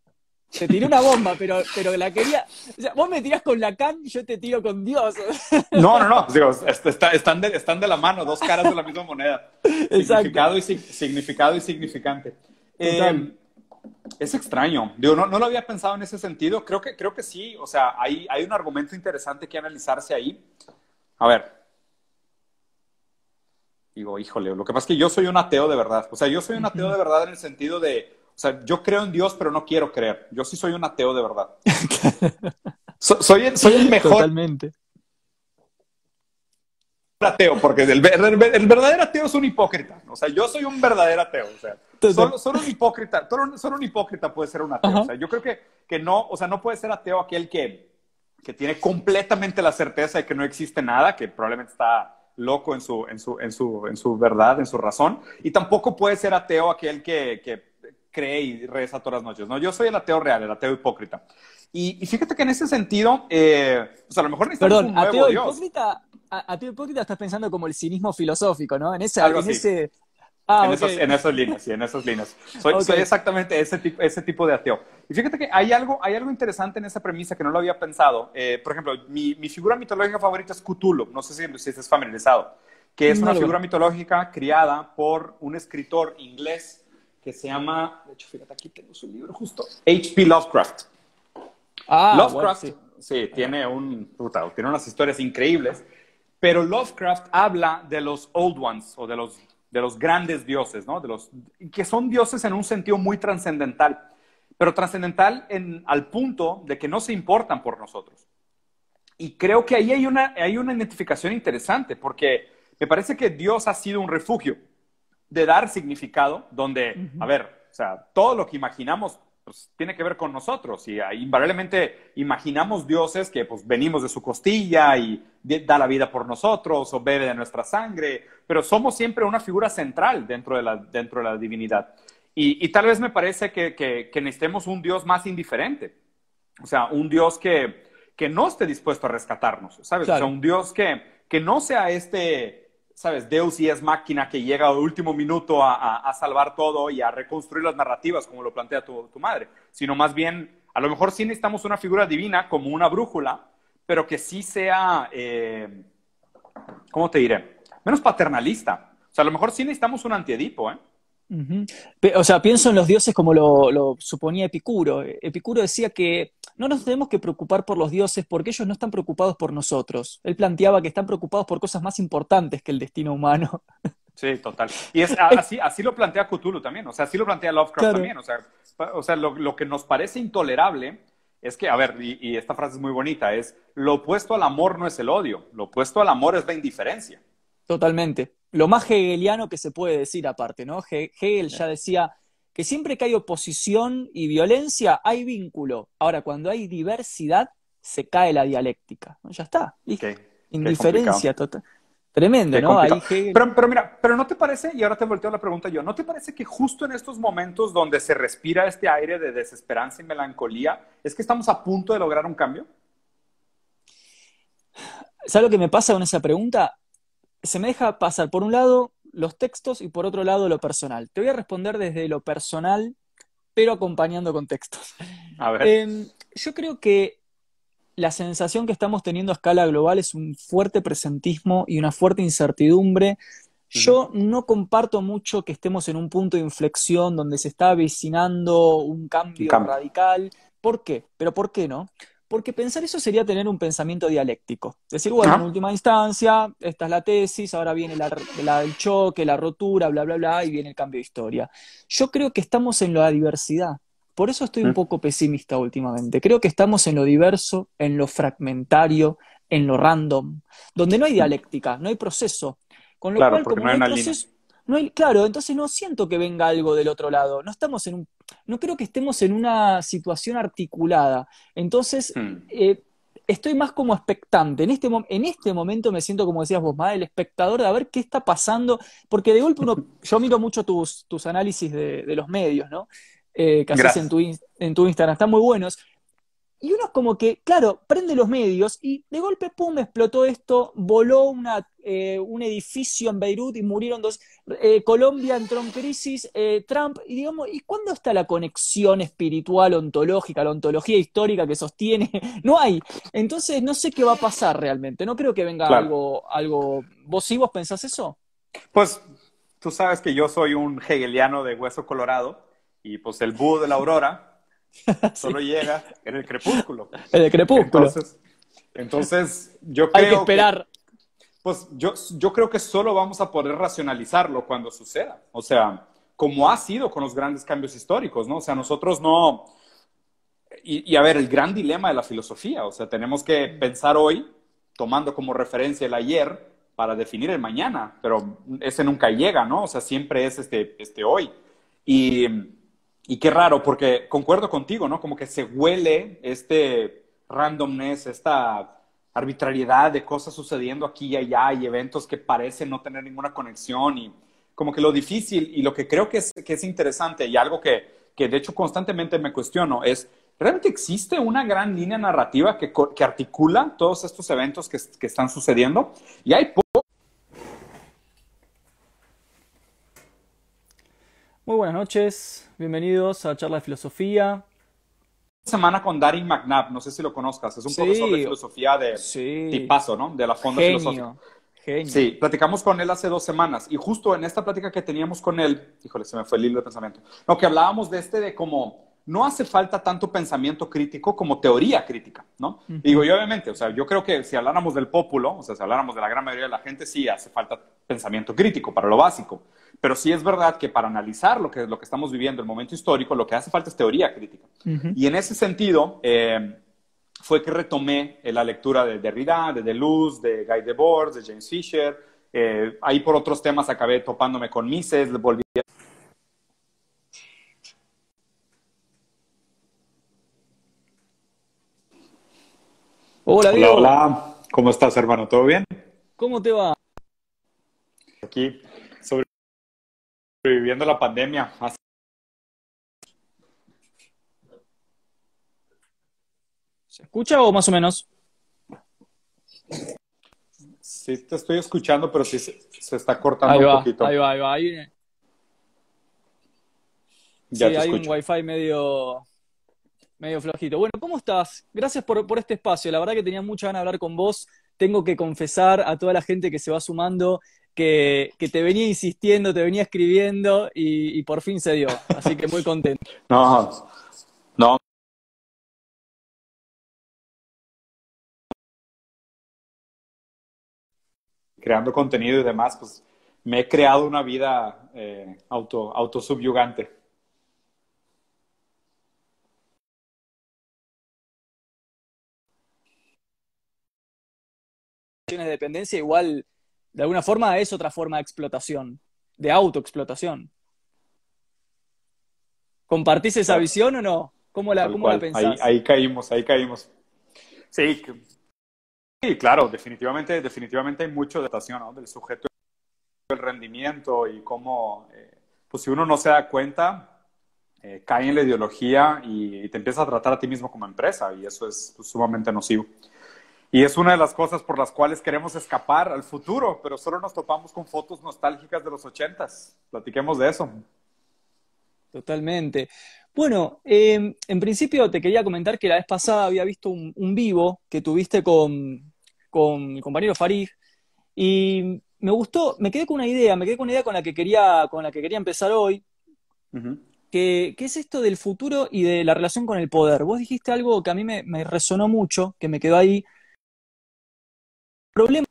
Te tiré una bomba, pero, pero la quería. O sea, vos me tirás con Lacan y yo te tiro con Dios. No, no, no. Digo, están, de, están de la mano, dos caras de la misma moneda. Significado y, significado y significante. Eh, es extraño. Digo, no, no, lo había pensado en ese sentido. Creo que, creo que sí. O sea, hay, hay un argumento interesante que analizarse ahí. A ver. Digo, híjole, lo que pasa es que yo soy un ateo de verdad. O sea, yo soy un ateo de verdad en el sentido de, o sea, yo creo en Dios, pero no quiero creer. Yo sí soy un ateo de verdad. soy, el, soy el mejor. Totalmente ateo, porque el, verdadero ateo es un hipócrita. O sea, yo soy un verdadero ateo. O sea, solo, un hipócrita, solo, un hipócrita puede ser un ateo. O sea, yo creo que, que no, o sea, no puede ser ateo aquel que, que tiene completamente la certeza de que no existe nada, que probablemente está loco en su, en su, en su, en su verdad, en su razón. Y tampoco puede ser ateo aquel que, que cree y reza todas las noches. ¿no? Yo soy el ateo real, el ateo hipócrita. Y, fíjate que en ese sentido, eh, pues a lo mejor necesitamos Perdón, un nuevo ateo hipócrita a, ti un poquito estás pensando como el cinismo filosófico, ¿no? En, ese, en ese... Ah, en, esos, en, esas líneas, sí, en esas líneas. Soy, soy, exactamente ese tipo, ese tipo de ateo. Y fíjate que hay algo, hay algo interesante en esa premisa que no lo había pensado. Eh, por ejemplo, mi, mi, figura mitológica favorita es Cthulhu. No sé si, si estás familiarizado. Que es una figura mitológica criada por un escritor inglés que se llama, de hecho, fíjate, aquí tengo su libro justo, H.P. Lovecraft. Ah, Lovecraft, sí. tiene, un, puta, tiene unas historias increíbles. Pero Lovecraft habla de los old ones o de los, de los grandes dioses, ¿no? De los, que son dioses en un sentido muy trascendental, pero trascendental al punto de que no se importan por nosotros. Y creo que ahí hay una, hay una identificación interesante, porque me parece que Dios ha sido un refugio de dar significado, donde, a ver, o sea, todo lo que imaginamos pues, tiene que ver con nosotros y invariablemente imaginamos dioses que pues venimos de su costilla y da la vida por nosotros o bebe de nuestra sangre, pero somos siempre una figura central dentro de la, dentro de la divinidad. Y, tal vez me parece que, que, necesitemos un Dios más indiferente, o sea, un Dios que, que no esté dispuesto a rescatarnos, ¿sabes? O sea, un Dios que, que no sea este ¿sabes? Deus y es máquina que llega al último minuto a, salvar todo y a reconstruir las narrativas, como lo plantea tu, madre, sino más bien, a lo mejor sí necesitamos una figura divina como una brújula, pero que sí sea, eh, ¿cómo te diré? Menos paternalista. O sea, a lo mejor sí necesitamos un antiedipo, ¿eh? O sea, pienso en los dioses como lo, suponía Epicuro. Epicuro decía que no nos tenemos que preocupar por los dioses porque ellos no están preocupados por nosotros. Él planteaba que están preocupados por cosas más importantes que el destino humano. Sí, total. Y es, así, así lo plantea Cthulhu también, o sea, así lo plantea Lovecraft también. O sea, o sea lo, que nos parece intolerable es que, a ver, y, y esta frase es muy bonita, es lo opuesto al amor no es el odio, lo opuesto al amor es la indiferencia. Totalmente. Lo más hegeliano que se puede decir aparte, ¿no? Hegel ya decía que siempre que hay oposición y violencia hay vínculo. Ahora, cuando hay diversidad, se cae la dialéctica. Ya está. Indiferencia total. Tremendo, ¿no? pero, pero, mira, pero no te parece, y ahora te volteo la pregunta yo, ¿no te parece que justo en estos momentos donde se respira este aire de desesperanza y melancolía, es que estamos a punto de lograr un cambio? ¿Sabes lo que me pasa con esa pregunta? Se me deja pasar, por un lado, los textos y por otro lado lo personal. Te voy a responder desde lo personal, pero acompañando con textos. A ver. Em, yo creo que la sensación que estamos teniendo a escala global es un fuerte presentismo y una fuerte incertidumbre. Yo no comparto mucho que estemos en un punto de inflexión donde se está avecinando un cambio, un cambio. radical. ¿Por qué? Pero ¿por qué no? Porque pensar eso sería tener un pensamiento dialéctico. Decir, bueno, en última instancia, esta es la tesis, ahora viene el choque, la rotura, bla, bla, bla, y viene el cambio de historia. Yo creo que estamos en la diversidad. Por eso estoy un mm. poco pesimista últimamente. Creo que estamos en lo diverso, en lo fragmentario, en lo random, donde no hay dialéctica, no hay proceso. Con lo cual, como no hay, proceso, no hay, claro, entonces no siento que venga algo del otro lado. No estamos en un no creo que estemos en una situación articulada. Entonces, hmm. eh, estoy más como expectante. En este, en este momento me siento, como decías vos, más el espectador de a ver qué está pasando, porque de golpe uno, yo miro mucho tus, tus análisis de, los medios, ¿no? Eh, que haces en tu, en tu Instagram, están muy buenos. Y uno es como que, claro, prende los medios y de golpe, pum, explotó esto, voló una, eh, un edificio en Beirut y murieron dos. Eh, Colombia entró en crisis, eh, Trump, y digamos, ¿y cuándo está la conexión espiritual, ontológica, la ontología histórica que sostiene? No hay. Entonces, no sé qué va a pasar realmente. No creo que venga algo, algo. ¿Vos sí vos pensás eso? Pues tú sabes que yo soy un hegeliano de hueso colorado y pues el búho de la aurora Solo llega en el crepúsculo. En el crepúsculo. Entonces, yo creo Hay que esperar. Pues yo, yo creo que solo vamos a poder racionalizarlo cuando suceda. O sea, como ha sido con los grandes cambios históricos, ¿no? O sea, nosotros no... Y, a ver, el gran dilema de la filosofía, o sea, tenemos que pensar hoy, tomando como referencia el ayer, para definir el mañana, pero ese nunca llega, ¿no? O sea, siempre es este, este hoy. Y y qué raro, porque concuerdo contigo, ¿no? Como que se huele este randomness, esta arbitrariedad de cosas sucediendo aquí y allá y eventos que parecen no tener ninguna conexión y como que lo difícil y lo que creo que es, que es interesante y algo que, que de hecho constantemente me cuestiono es, ¿realmente existe una gran línea narrativa que, que articula todos estos eventos que, que están sucediendo? Y hay Muy buenas noches, bienvenidos a Charla de Filosofía. Semana con Darin McNabb, no sé si lo conozcas, es un profesor de filosofía de sí. tipazo, ¿no? De la Fonda Filosófica. Genio. Sí, platicamos con él hace dos semanas y justo en esta plática que teníamos con él, híjole, se me fue el hilo de pensamiento, no, que hablábamos de este de cómo no hace falta tanto pensamiento crítico como teoría crítica, ¿no? Digo, y obviamente, o sea, yo creo que si habláramos del pópulo, o sea, si habláramos de la gran mayoría de la gente, sí hace falta pensamiento crítico para lo básico. Pero sí es verdad que para analizar lo que, lo que estamos viviendo, el momento histórico, lo que hace falta es teoría crítica. Y en ese sentido, eh, fue que retomé la lectura de Derrida, de Deleuze, de Guy Debord, de James Fisher. Eh, ahí por otros temas acabé topándome con Mises, volví a Hola, Diego. Hola. ¿Cómo estás, hermano? ¿Todo bien? ¿Cómo te va? Aquí, sobreviviendo la pandemia. ¿Se escucha o más o menos? Sí, te estoy escuchando, pero sí se, se está cortando un poquito. Ahí va, ahí va. Ahí, Ya sí, te hay escucho. un wifi medio, medio flojito. Bueno, ¿cómo estás? Gracias por, por este espacio. La verdad que tenía mucha ganas de hablar con vos. Tengo que confesar a toda la gente que se va sumando que, que te venía insistiendo, te venía escribiendo y, por fin se dio. Así que muy contento. No, no. Creando contenido y demás, pues me he creado una vida eh, auto, autosubyugante. De dependencia igual, de alguna forma, es otra forma de explotación, de autoexplotación. ¿Compartís esa Claro. visión o no? ¿Cómo la, cómo la pensás? Ahí, ahí caímos, ahí caímos. Sí, sí, claro, definitivamente, definitivamente hay mucho de adaptación, ¿no? Del sujeto, el rendimiento y cómo, eh, pues si uno no se da cuenta, eh, cae en la ideología y, y te empiezas a tratar a ti mismo como empresa y eso es pues, sumamente nocivo. Y es una de las cosas por las cuales queremos escapar al futuro, pero solo nos topamos con fotos nostálgicas de los ochentas. Platiquemos de eso. Totalmente. Bueno, eh, en principio te quería comentar que la vez pasada había visto un, un vivo que tuviste con, con mi compañero Farid y me gustó, me quedé con una idea, me quedé con una idea con la que quería, con la que quería empezar hoy, Ujú. que, que es esto del futuro y de la relación con el poder. Vos dijiste algo que a mí me, me resonó mucho, que me quedó ahí. Problema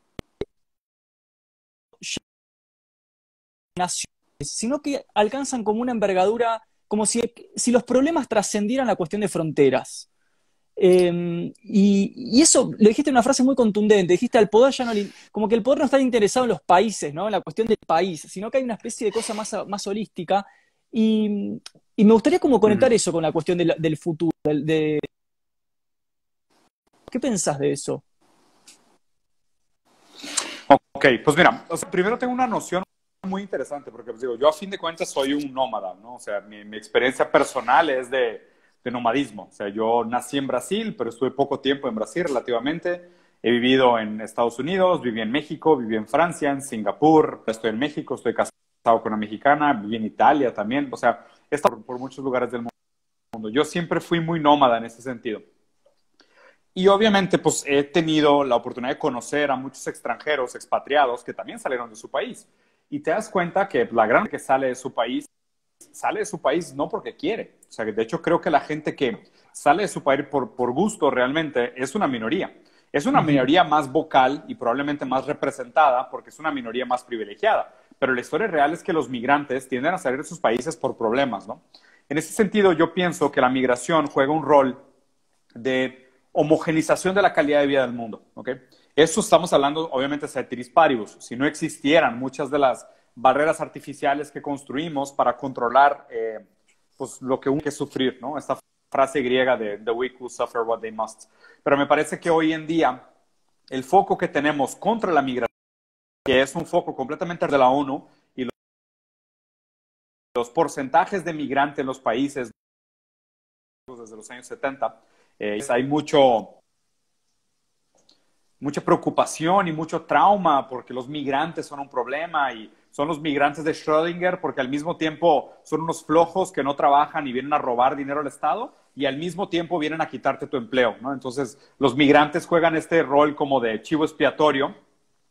naciones, sino que alcanzan como una envergadura, como si, si los problemas trascendieran la cuestión de fronteras. Eh, y, y eso lo dijiste en una frase muy contundente, dijiste al poder ya no le- como que el poder no está interesado en los países, ¿no? En la cuestión del país, sino que hay una especie de cosa más, más holística. Y, y me gustaría como conectar Ujú. eso con la cuestión del, del futuro, del- de... ¿Qué pensás de eso? Ok, pues mira, o sea, primero tengo una noción muy interesante, porque pues, digo, yo a fin de cuentas soy un nómada, ¿no? O sea, mi, mi experiencia personal es de, de nomadismo. O sea, yo nací en Brasil, pero estuve poco tiempo en Brasil relativamente. He vivido en Estados Unidos, viví en México, viví en Francia, en Singapur, estoy en México, estoy casado con una mexicana, viví en Italia también. O sea, he estado por, por muchos lugares del mundo. Yo siempre fui muy nómada en ese sentido. Y obviamente, pues he tenido la oportunidad de conocer a muchos extranjeros, expatriados, que también salieron de su país. Y te das cuenta que la gran que sale de su país, sale de su país no porque quiere. O sea, que de hecho creo que la gente que sale de su país por, por gusto realmente es una minoría. Es una minoría más vocal y probablemente más representada porque es una minoría más privilegiada. Pero la historia real es que los migrantes tienden a salir de sus países por problemas, ¿no? En ese sentido, yo pienso que la migración juega un rol de homogenización de la calidad de vida del mundo. ¿ok? Eso estamos hablando, obviamente, ceteris paribus. Si no existieran muchas de las barreras artificiales que construimos para controlar eh, pues, lo que uno que sufrir, ¿no? Esta frase griega de the weak will suffer what they must. Pero me parece que hoy en día el foco que tenemos contra la migración, que es un foco completamente de la ONU, y los, los porcentajes de migrantes en los países desde los años 70, eh, hay mucho, mucha preocupación y mucho trauma porque los migrantes son un problema y son los migrantes de Schrödinger porque al mismo tiempo son unos flojos que no trabajan y vienen a robar dinero al Estado y al mismo tiempo vienen a quitarte tu empleo. Entonces, los migrantes juegan este rol como de chivo expiatorio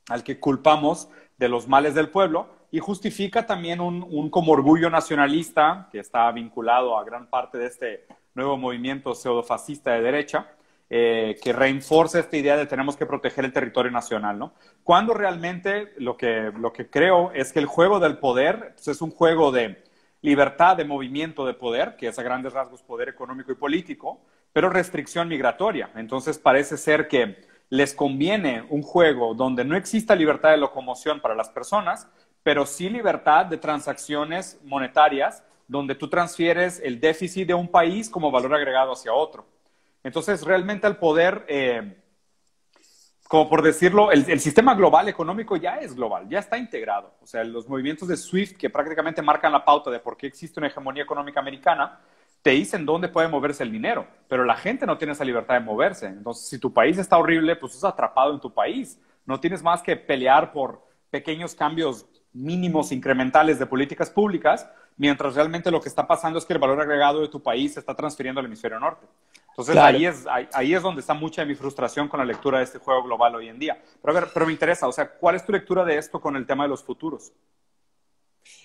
al que culpamos de los males del pueblo y justifica también un, un como orgullo nacionalista que está vinculado a gran parte de este nuevo movimiento pseudofascista de derecha, eh, que reinforza esta idea de tenemos que proteger el territorio nacional, ¿no? Cuando realmente lo que, lo que creo es que el juego del poder pues, es un juego de libertad de movimiento de poder, que es a grandes rasgos poder económico y político, pero restricción migratoria. Entonces parece ser que les conviene un juego donde no exista libertad de locomoción para las personas, pero sí libertad de transacciones monetarias donde tú transfieres el déficit de un país como valor agregado hacia otro. Entonces, realmente el poder, eh, como por decirlo, el, el, sistema global económico ya es global, ya está integrado. O sea, los movimientos de SWIFT que prácticamente marcan la pauta de por qué existe una hegemonía económica americana, te dicen dónde puede moverse el dinero, pero la gente no tiene esa libertad de moverse. Entonces, si tu país está horrible, pues estás atrapado en tu país. no tienes más que pelear por pequeños cambios mínimos incrementales de políticas públicas, mientras realmente lo que está pasando es que el valor agregado de tu país se está transfiriendo al hemisferio norte. Entonces ahí, es, ahí, es donde está mucha de mi frustración con la lectura de este juego global hoy en día. Pero a ver, pero me interesa, o sea, ¿cuál es tu lectura de esto con el tema de los futuros?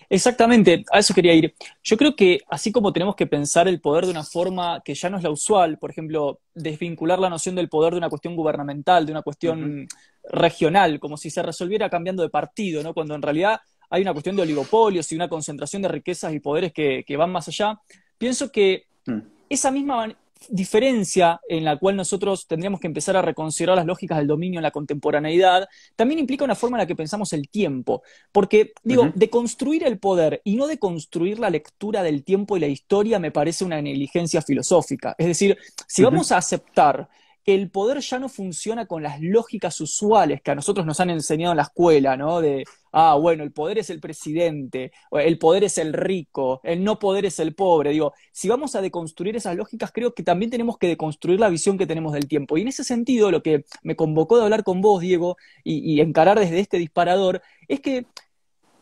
Exactamente, a eso quería ir. Yo creo que así como tenemos que pensar el poder de una forma que ya no es la usual, por ejemplo, desvincular la noción del poder de una cuestión gubernamental, de una cuestión regional, como si se resolviera cambiando de partido, ¿no? Cuando en realidad hay una cuestión de oligopolios y una concentración de riquezas y poderes que, van más allá. Pienso que mm. esa misma diferencia en la cual nosotros tendríamos que empezar a reconsiderar las lógicas del dominio en la contemporaneidad, también implica una forma en la que pensamos el tiempo. Porque, digo, de construir el poder y no de construir la lectura del tiempo y la historia me parece una negligencia filosófica. Es decir, si vamos a aceptar el poder ya no funciona con las lógicas usuales que a nosotros nos han enseñado en la escuela, ¿no? De, ah, bueno, el poder es el presidente, el poder es el rico, el no poder es el pobre. Digo, si vamos a deconstruir esas lógicas, creo que también tenemos que deconstruir la visión que tenemos del tiempo. Y en ese sentido, lo que me convocó de hablar con vos, Diego, y, encarar desde este disparador, es que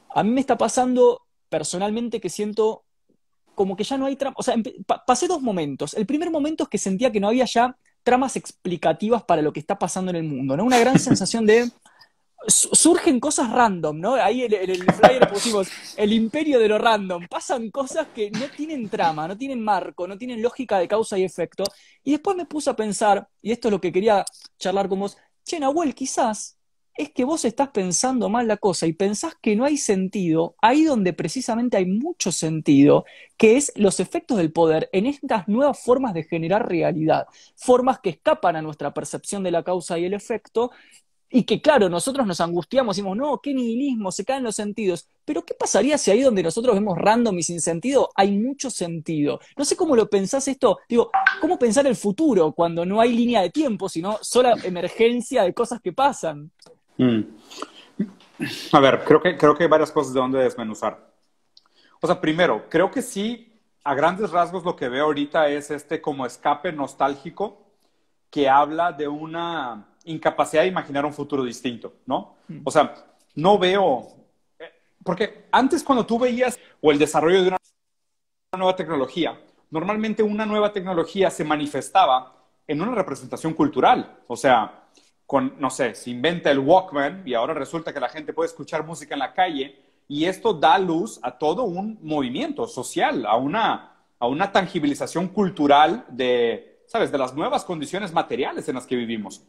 a mí me está pasando personalmente que siento como que ya no hay trama. O sea, pasé dos momentos. El primer momento es que sentía que no había ya tramas explicativas para lo que está pasando en el mundo, ¿no? Una gran sensación de surgen cosas random, ¿no? Ahí en, el flyer pusimos el imperio de lo random. Pasan cosas que no tienen trama, no tienen marco, no tienen lógica de causa y efecto. Y después me puse a pensar, y esto es lo que quería charlar con vos, che, Nahuel, quizás es que vos estás pensando mal la cosa y pensás que no hay sentido, ahí donde precisamente hay mucho sentido, que es los efectos del poder en estas nuevas formas de generar realidad, formas que escapan a nuestra percepción de la causa y el efecto, y que claro, nosotros nos angustiamos decimos, no, qué nihilismo, se caen los sentidos, pero ¿qué pasaría si ahí donde nosotros vemos random y sin sentido hay mucho sentido? No sé cómo lo pensás esto, digo, ¿cómo pensar el futuro cuando no hay línea de tiempo, sino sola emergencia de cosas que pasan? Mm. A ver, creo que, creo que hay varias cosas de donde desmenuzar. O sea, primero, creo que sí, a grandes rasgos lo que veo ahorita es este como escape nostálgico que habla de una incapacidad de imaginar un futuro distinto, ¿no? Mm. O sea, no veo, eh, porque antes cuando tú veías o el desarrollo de una nueva tecnología, normalmente una nueva tecnología se manifestaba en una representación cultural, o sea, con, no sé, se inventa el Walkman y ahora resulta que la gente puede escuchar música en la calle y esto da luz a todo un movimiento social, a una, a una tangibilización cultural de, ¿sabes?, de las nuevas condiciones materiales en las que vivimos.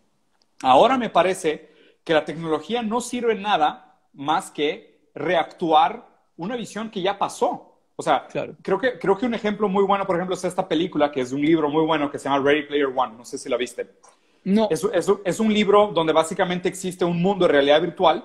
Ahora me parece que la tecnología no sirve nada más que reactuar una visión que ya pasó. O sea, creo, que, creo que un ejemplo muy bueno, por ejemplo, es esta película, que es un libro muy bueno que se llama Ready Player One. No sé si la viste. No. Es, es, un libro donde básicamente existe un mundo de realidad virtual,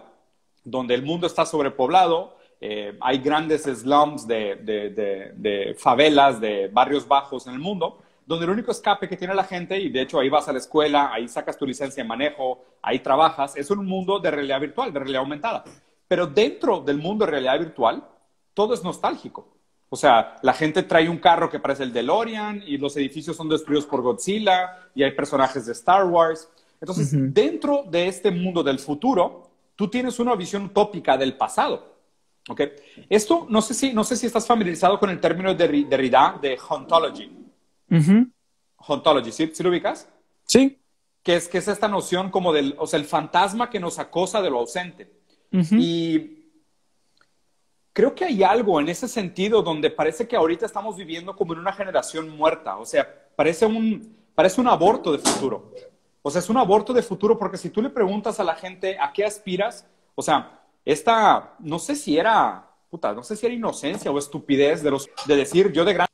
donde el mundo está sobrepoblado, eh, hay grandes slums de, de, de, favelas, de barrios bajos en el mundo, donde el único escape que tiene la gente, y de hecho ahí vas a la escuela, ahí sacas tu licencia de manejo, ahí trabajas, es un mundo de realidad virtual, de realidad aumentada. Pero dentro del mundo de realidad virtual, todo es nostálgico. O sea, la gente trae un carro que parece el DeLorean y los edificios son destruidos por Godzilla y hay personajes de Star Wars. Entonces, dentro de este mundo del futuro, tú tienes una visión utópica del pasado. ¿Ok? Esto, no sé si, no sé si estás familiarizado con el término de Derrida de ontology. Ontology, ¿sí? ¿sí? lo ubicas? Sí. Que es, que es esta noción como del, o sea, el fantasma que nos acosa de lo ausente. Y creo que hay algo en ese sentido donde parece que ahorita estamos viviendo como en una generación muerta. O sea, parece un, parece un aborto de futuro. O sea, es un aborto de futuro porque si tú le preguntas a la gente a qué aspiras, o sea, esta, no sé si era, puta, no sé si era inocencia o estupidez de, los, de decir yo de grande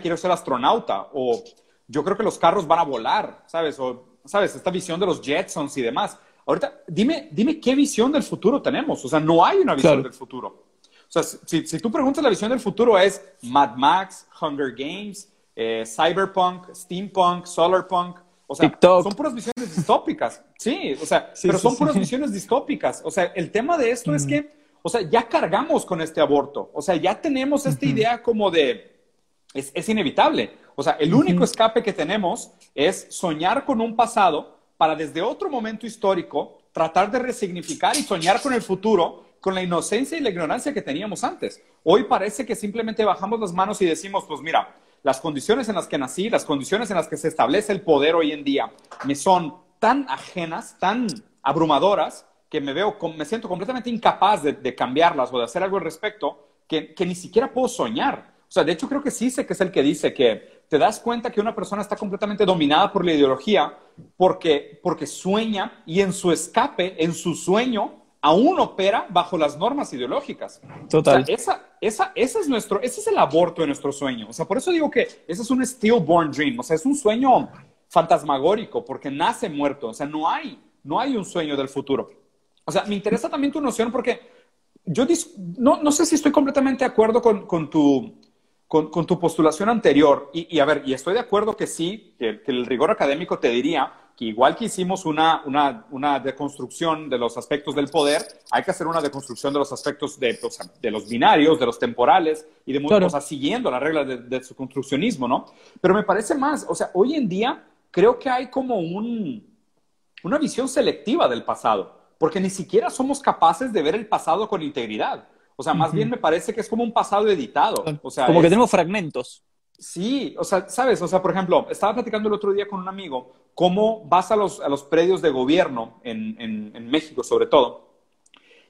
quiero ser astronauta o yo creo que los carros van a volar, ¿sabes? O, ¿sabes? Esta visión de los Jetsons y demás. Ahorita, dime, dime qué visión del futuro tenemos. O sea, no hay una visión del futuro. O sea, si, si, tú preguntas la visión del futuro es Mad Max, Hunger Games, eh, Cyberpunk, Steampunk, Solarpunk. O sea, son puras visiones distópicas. Sí, o sea, pero son puras visiones distópicas. O sea, el tema de esto es que, o sea, ya cargamos con este aborto. O sea, ya tenemos esta idea como de, es, es, inevitable. O sea, el único escape que tenemos es soñar con un pasado para desde otro momento histórico tratar de resignificar y soñar con el futuro con la inocencia y la ignorancia que teníamos antes. Hoy parece que simplemente bajamos las manos y decimos, pues mira, las condiciones en las que nací, las condiciones en las que se establece el poder hoy en día, me son tan ajenas, tan abrumadoras, que me veo, me siento completamente incapaz de, cambiarlas o de hacer algo al respecto, que, que, ni siquiera puedo soñar. O sea, de hecho creo que sí sé que es el que dice que te das cuenta que una persona está completamente dominada por la ideología porque, porque sueña y en su escape, en su sueño, aún opera bajo las normas ideológicas. Total. esa, esa, ese es nuestro, ese es el aborto de nuestro sueño. O sea, por eso digo que ese es un stillborn dream. O sea, es un sueño fantasmagórico porque nace muerto. O sea, no hay, no hay un sueño del futuro. O sea, me interesa también tu noción porque yo no, no sé si estoy completamente de acuerdo con, con tu, con, con, tu postulación anterior. Y, y, a ver, y estoy de acuerdo que sí, que, que el rigor académico te diría igual que hicimos una, una, una, deconstrucción de los aspectos del poder, hay que hacer una deconstrucción de los aspectos de, de los binarios, de los temporales y de muchas cosas, siguiendo las reglas de, su construccionismo, ¿no? Pero me parece más, o sea, hoy en día creo que hay como un, una visión selectiva del pasado, porque ni siquiera somos capaces de ver el pasado con integridad. O sea, más bien me parece que es como un pasado editado. O sea, como que tenemos fragmentos. Sí, o sea, sabes, o sea, por ejemplo, estaba platicando el otro día con un amigo cómo vas a los, a los predios de gobierno en, en, México sobre todo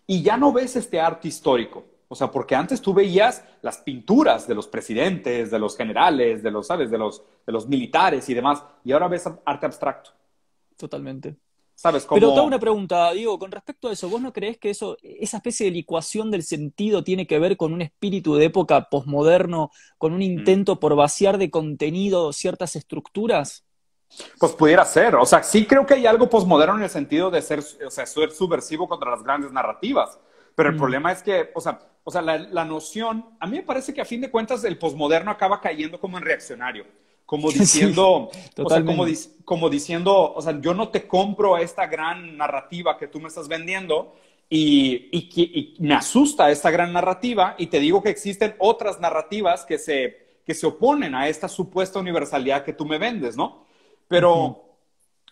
y ya no ves este arte histórico. O sea, porque antes tú veías las pinturas de los presidentes, de los generales, de los, ¿sabes? De los, de los militares y demás, y ahora ves arte abstracto. Totalmente. Pero te una pregunta, Diego, con respecto a eso, ¿vos no crees que eso, esa especie de licuación del sentido tiene que ver con un espíritu de época posmoderno, con un mm. intento por vaciar de contenido ciertas estructuras? Pues pudiera ser, o sea, sí creo que hay algo posmoderno en el sentido de ser, o sea, ser subversivo contra las grandes narrativas, pero el mm. problema es que, o sea, o sea la, la, noción, a mí me parece que a fin de cuentas el posmoderno acaba cayendo como en reaccionario como diciendo, o sea, como, como, diciendo, o sea, yo no te compro esta gran narrativa que tú me estás vendiendo y, y, me asusta esta gran narrativa y te digo que existen otras narrativas que se, que se oponen a esta supuesta universalidad que tú me vendes, ¿no? Pero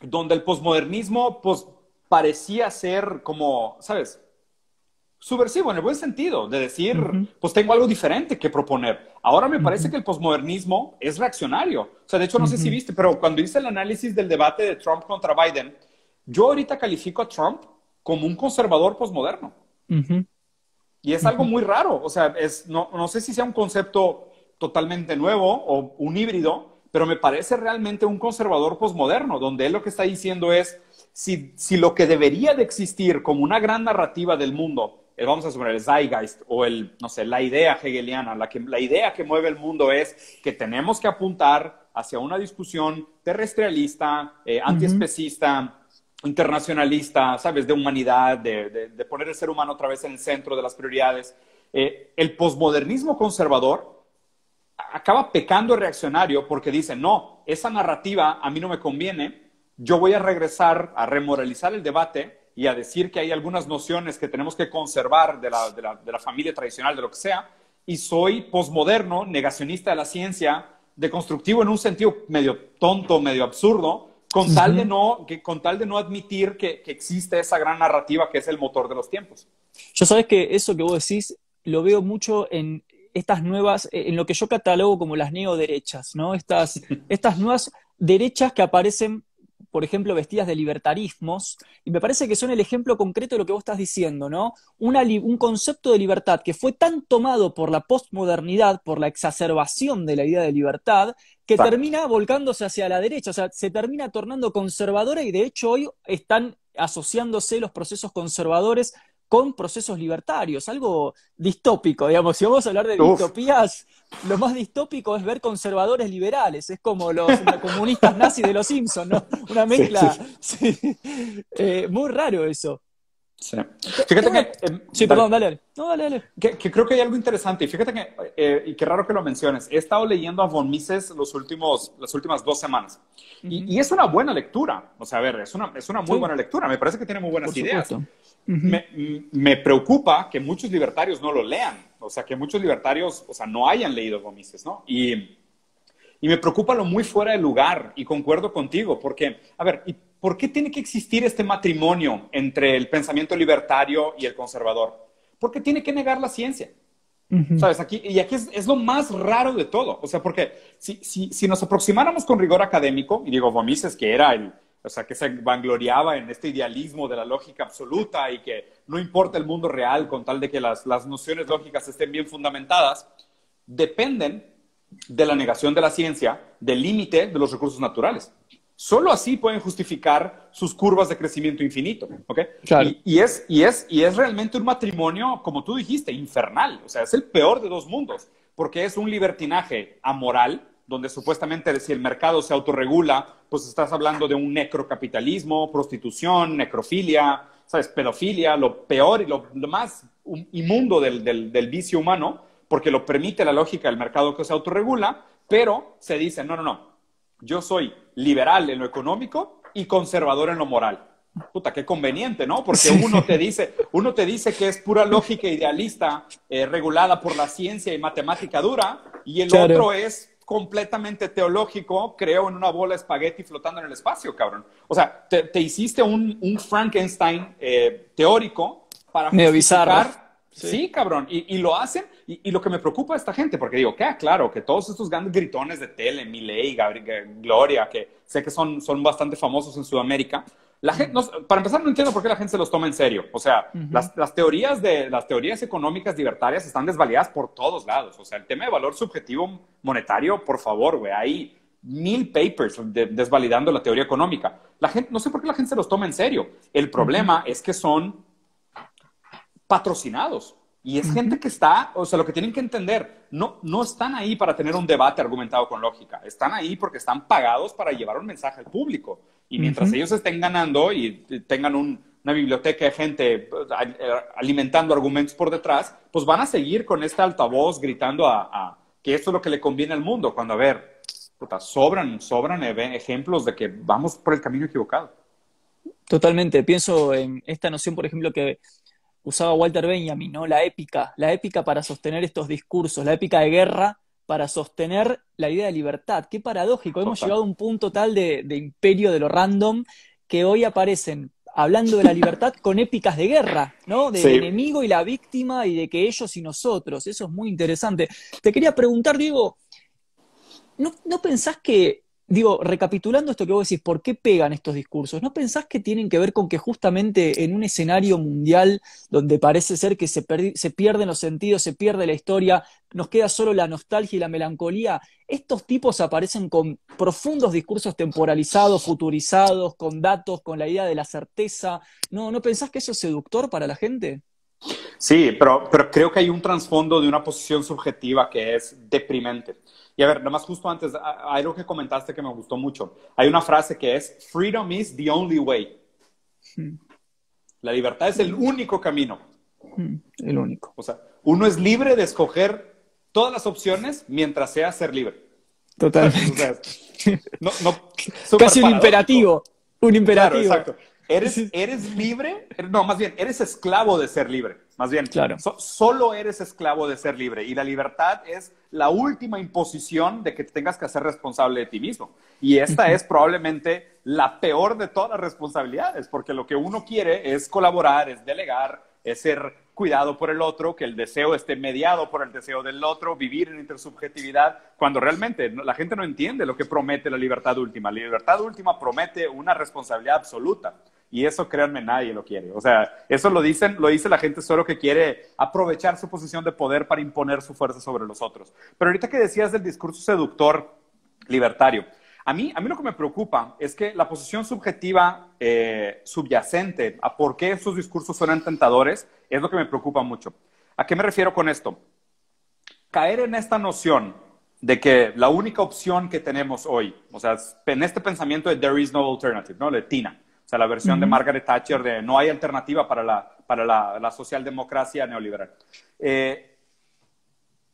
donde el posmodernismo, pues, parecía ser como, ¿sabes? Subversivo en el buen sentido, de decir, pues tengo algo diferente que proponer. Ahora me parece que el posmodernismo es reaccionario. O sea, de hecho, no sé si viste, pero cuando hice el análisis del debate de Trump contra Biden, yo ahorita califico a Trump como un conservador posmoderno. Y es algo muy raro. O sea, es, no, no sé si sea un concepto totalmente nuevo o un híbrido, pero me parece realmente un conservador posmoderno, donde él lo que está diciendo es, si, si lo que debería de existir como una gran narrativa del mundo vamos a suponer, el zeitgeist o el, no sé, la idea hegeliana, la, que, la idea que mueve el mundo es que tenemos que apuntar hacia una discusión terrestrialista, eh, antiespecista, internacionalista, ¿sabes? De humanidad, de, de, poner el ser humano otra vez en el centro de las prioridades. Eh, el posmodernismo conservador acaba pecando reaccionario porque dice, no, esa narrativa a mí no me conviene, yo voy a regresar a remoralizar el debate y a decir que hay algunas nociones que tenemos que conservar de la, de la, de la familia tradicional, de lo que sea, y soy posmoderno, negacionista de la ciencia, deconstructivo en un sentido medio tonto, medio absurdo, con tal de no, que, con tal de no admitir que, que, existe esa gran narrativa que es el motor de los tiempos. Yo sabes que eso que vos decís lo veo mucho en estas nuevas, en lo que yo catalogo como las neoderechas, ¿no? Estas, estas nuevas derechas que aparecen por ejemplo, vestidas de libertarismos, y me parece que son el ejemplo concreto de lo que vos estás diciendo, ¿no? un concepto de libertad que fue tan tomado por la postmodernidad, por la exacerbación de la idea de libertad, que termina volcándose hacia la derecha, o sea, se termina tornando conservadora y de hecho hoy están asociándose los procesos conservadores con procesos libertarios, algo distópico, digamos. Si vamos a hablar de distopías, lo más distópico es ver conservadores liberales, es como los, comunistas nazis de los Simpsons, ¿no? Una mezcla eh, muy raro eso. Sí. Fíjate que. Em, sí, perdón, dale, No, dale, dale. Que, creo que hay algo interesante. Y fíjate que, eh, y qué raro que lo menciones. He estado leyendo a Von Mises los últimos, las últimas dos semanas. y, es una buena lectura. O sea, a ver, es una, es una muy buena lectura. Me parece que tiene muy buenas ideas. Me, me, preocupa que muchos libertarios no lo lean. O sea, que muchos libertarios, o sea, no hayan leído Von Mises, ¿no? Y, y me preocupa lo muy fuera de lugar. Y concuerdo contigo, porque, a ver, y ¿por qué tiene que existir este matrimonio entre el pensamiento libertario y el conservador? Porque tiene que negar la ciencia. ¿Sabes? Aquí, y aquí es, lo más raro de todo. O sea, porque si, si, si nos aproximáramos con rigor académico, y digo, Gomises, que era el, o sea, que se vangloriaba en este idealismo de la lógica absoluta y que no importa el mundo real con tal de que las, las nociones lógicas estén bien fundamentadas, dependen de la negación de la ciencia, del límite de los recursos naturales. Solo así pueden justificar sus curvas de crecimiento infinito. ¿okay? Y, es, y, es, y es realmente un matrimonio, como tú dijiste, infernal. O sea, es el peor de dos mundos, porque es un libertinaje amoral, donde supuestamente si el mercado se autorregula, pues estás hablando de un necrocapitalismo, prostitución, necrofilia, ¿sabes? pedofilia, lo peor y lo, más inmundo del, del, del vicio humano, porque lo permite la lógica del mercado que se autorregula, pero se dice, no, no, no, yo soy liberal en lo económico y conservador en lo moral. Puta, qué conveniente, ¿no? Porque uno te dice, uno te dice que es pura lógica idealista eh, regulada por la ciencia y matemática dura, y el otro es completamente teológico, creo en una bola de espagueti flotando en el espacio, cabrón. O sea, te, hiciste un, Frankenstein eh, teórico para justificar Sí, cabrón. Y, lo hacen. Y, lo que me preocupa de esta gente, porque digo, queda claro que todos estos grandes gritones de tele, Miley, Gloria, que sé que son, son bastante famosos en Sudamérica, la gente, para empezar, no entiendo por qué la gente se los toma en serio. O sea, las, las, teorías de, las teorías económicas libertarias están desvalidadas por todos lados. O sea, el tema de valor subjetivo monetario, por favor, güey, hay mil papers desvalidando la teoría económica. La gente, no sé por qué la gente se los toma en serio. El problema es que son patrocinados. Y es gente que está, o sea, lo que tienen que entender, no, no están ahí para tener un debate argumentado con lógica, están ahí porque están pagados para llevar un mensaje al público. Y mientras ellos estén ganando y tengan una biblioteca de gente pues, alimentando argumentos por detrás, pues van a seguir con este altavoz gritando a, que esto es lo que le conviene al mundo, cuando, a ver, sobran, sobran ejemplos de que vamos por el camino equivocado. Totalmente. Pienso en esta noción, por ejemplo, que usaba Walter Benjamin, ¿no? La épica, la épica para sostener estos discursos, la épica de guerra para sostener la idea de libertad. Qué paradójico, hemos llegado a un punto tal de, imperio de lo random que hoy aparecen hablando de la libertad con épicas de guerra, ¿no? Del enemigo y la víctima y de que ellos y nosotros. Eso es muy interesante. Te quería preguntar, Diego, ¿no, ¿no pensás que digo, recapitulando esto que vos decís, ¿por qué pegan estos discursos? ¿No pensás que tienen que ver con que justamente en un escenario mundial donde parece ser que se, se, pierden los sentidos, se pierde la historia, nos queda solo la nostalgia y la melancolía, estos tipos aparecen con profundos discursos temporalizados, futurizados, con datos, con la idea de la certeza? ¿No, ¿no pensás que eso es seductor para la gente? Sí, pero, pero creo que hay un trasfondo de una posición subjetiva que es deprimente. Y a ver, nada más justo antes, hay algo que comentaste que me gustó mucho. Hay una frase que es, freedom is the only way. Hmm. La libertad es el único camino. Hmm, el único. O sea, uno es libre de escoger todas las opciones mientras sea ser libre. Totalmente. Casi un imperativo. Un imperativo. exacto. Eres, eres libre, no, más bien, eres esclavo de ser libre. Más bien, claro. solo eres esclavo de ser libre. Y la libertad es la última imposición de que tengas que ser responsable de ti mismo. Y esta es probablemente la peor de todas las responsabilidades, porque lo que uno quiere es colaborar, es delegar, es ser cuidado por el otro, que el deseo esté mediado por el deseo del otro, vivir en intersubjetividad, cuando realmente la gente no entiende lo que promete la libertad última. La libertad última promete una responsabilidad absoluta. Y eso, créanme, nadie lo quiere. O sea, eso lo dicen, lo dice la gente solo que quiere aprovechar su posición de poder para imponer su fuerza sobre los otros. Pero ahorita que decías del discurso seductor libertario, a mí, a mí lo que me preocupa es que la posición subjetiva eh, subyacente a por qué esos discursos suenan tentadores es lo que me preocupa mucho. ¿A qué me refiero con esto? Caer en esta noción de que la única opción que tenemos hoy, o sea, en este pensamiento de there is no alternative, ¿no? De Tina, o sea, la versión de Margaret Thatcher de no hay alternativa para la, para la, socialdemocracia neoliberal. Eh,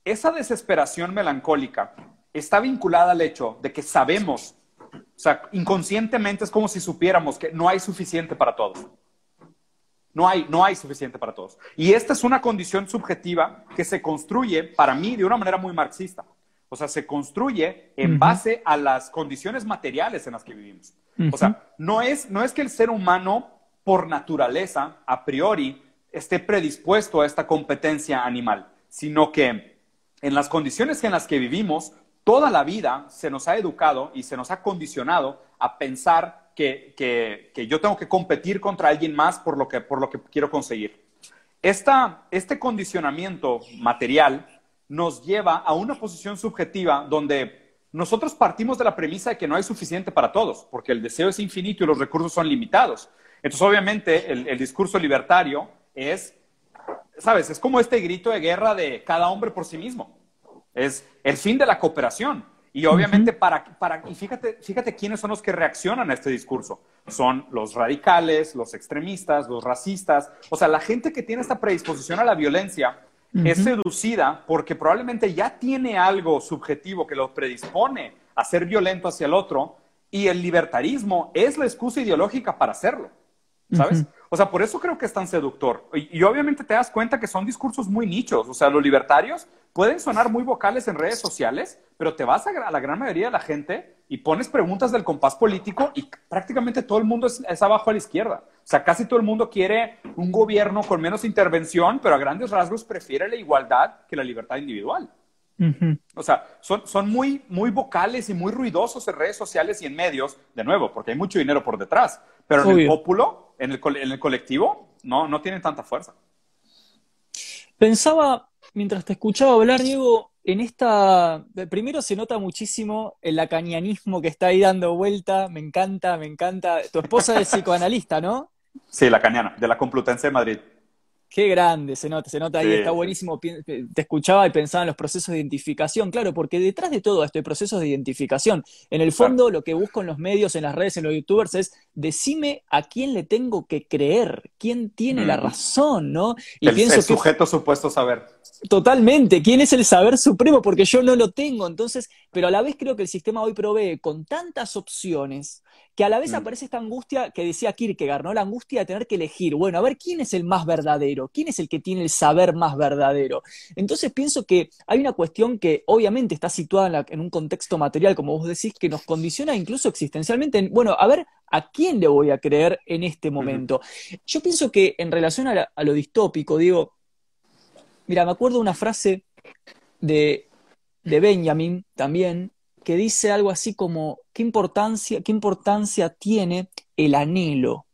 esa desesperación melancólica está vinculada al hecho de que sabemos, o sea, inconscientemente es como si supiéramos que no hay suficiente para todos. No hay, no hay suficiente para todos. Y esta es una condición subjetiva que se construye, para mí, de una manera muy marxista. O sea, se construye en base a las condiciones materiales en las que vivimos. O sea, no es, no es que el ser humano por naturaleza, a priori, esté predispuesto a esta competencia animal, sino que en las condiciones en las que vivimos, toda la vida se nos ha educado y se nos ha condicionado a pensar que, que, yo tengo que competir contra alguien más por lo que, por lo que quiero conseguir. Esta, este condicionamiento material nos lleva a una posición subjetiva donde nosotros partimos de la premisa de que no hay suficiente para todos, porque el deseo es infinito y los recursos son limitados. Entonces, obviamente, el, el discurso libertario es, ¿sabes? Es como este grito de guerra de cada hombre por sí mismo. Es el fin de la cooperación. Y obviamente, para, para, y fíjate, fíjate quiénes son los que reaccionan a este discurso. Son los radicales, los extremistas, los racistas. O sea, la gente que tiene esta predisposición a la violencia es seducida porque probablemente ya tiene algo subjetivo que lo predispone a ser violento hacia el otro y el libertarismo es la excusa ideológica para hacerlo. ¿Sabes? O sea, por eso creo que es tan seductor. Y, obviamente te das cuenta que son discursos muy nichos. O sea, los libertarios pueden sonar muy vocales en redes sociales, pero te vas a, la gran mayoría de la gente y pones preguntas del compás político y prácticamente todo el mundo es, abajo a la izquierda. O sea, casi todo el mundo quiere un gobierno con menos intervención, pero a grandes rasgos prefiere la igualdad que la libertad individual. O sea, son, son muy, muy vocales y muy ruidosos en redes sociales y en medios, de nuevo, porque hay mucho dinero por detrás. Pero en el pópulo, en el, en el colectivo, no, no tienen tanta fuerza. Pensaba, mientras te escuchaba hablar, Diego, en esta, primero se nota muchísimo el lacanianismo que está ahí dando vuelta, me encanta, me encanta. Tu esposa es psicoanalista, ¿no? Sí, lacaniana, de la Complutense de Madrid. Qué grande, se nota, se nota ahí, está buenísimo. Te escuchaba y pensaba en los procesos de identificación, claro, porque detrás de todo esto hay procesos de identificación. En el fondo, lo que busco en los medios, en las redes, en los youtubers es decime a quién le tengo que creer, quién tiene la razón, ¿no? Y el, pienso sujeto supuesto saber. Totalmente, quién es el saber supremo, porque yo no lo tengo. Entonces, pero a la vez creo que el sistema hoy provee con tantas opciones que a la vez mm. aparece esta angustia que decía Kierkegaard, ¿no? La angustia de tener que elegir, bueno, a ver quién es el más verdadero, quién es el que tiene el saber más verdadero. Entonces pienso que hay una cuestión que obviamente está situada en, un contexto material, como vos decís, que nos condiciona incluso existencialmente. bueno, a ver, ¿a quién le voy a creer en este momento? Yo pienso que en relación a, a lo distópico, digo, mira, me acuerdo una frase de, de Benjamin también, que dice algo así como, ¿qué importancia, qué importancia tiene el anhelo?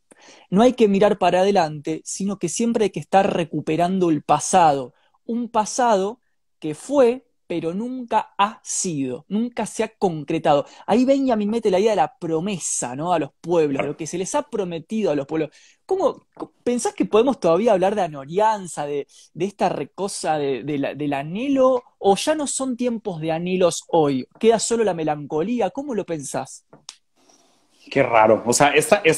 No hay que mirar para adelante, sino que siempre hay que estar recuperando el pasado, un pasado que fue, pero nunca ha sido, nunca se ha concretado. Ahí Benjamin mete la idea de la promesa, ¿no? A los pueblos, de lo que se les ha prometido a los pueblos. ¿Cómo pensás que podemos todavía hablar de anorianza, de, esta recosa del anhelo, o ya no son tiempos de anhelos hoy? ¿Queda solo la melancolía? ¿Cómo lo pensás? Qué raro. O sea,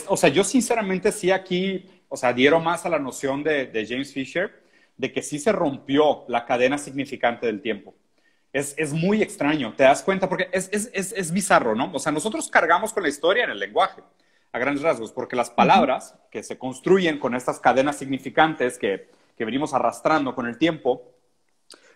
o sea, yo sinceramente sí aquí, o sea, dieron más a la noción de, James Fisher de que sí se rompió la cadena significante del tiempo. Es, es muy extraño, te das cuenta, porque es, es, es, bizarro, ¿no? O sea, nosotros cargamos con la historia en el lenguaje a grandes rasgos, porque las palabras que se construyen con estas cadenas significantes que, que venimos arrastrando con el tiempo,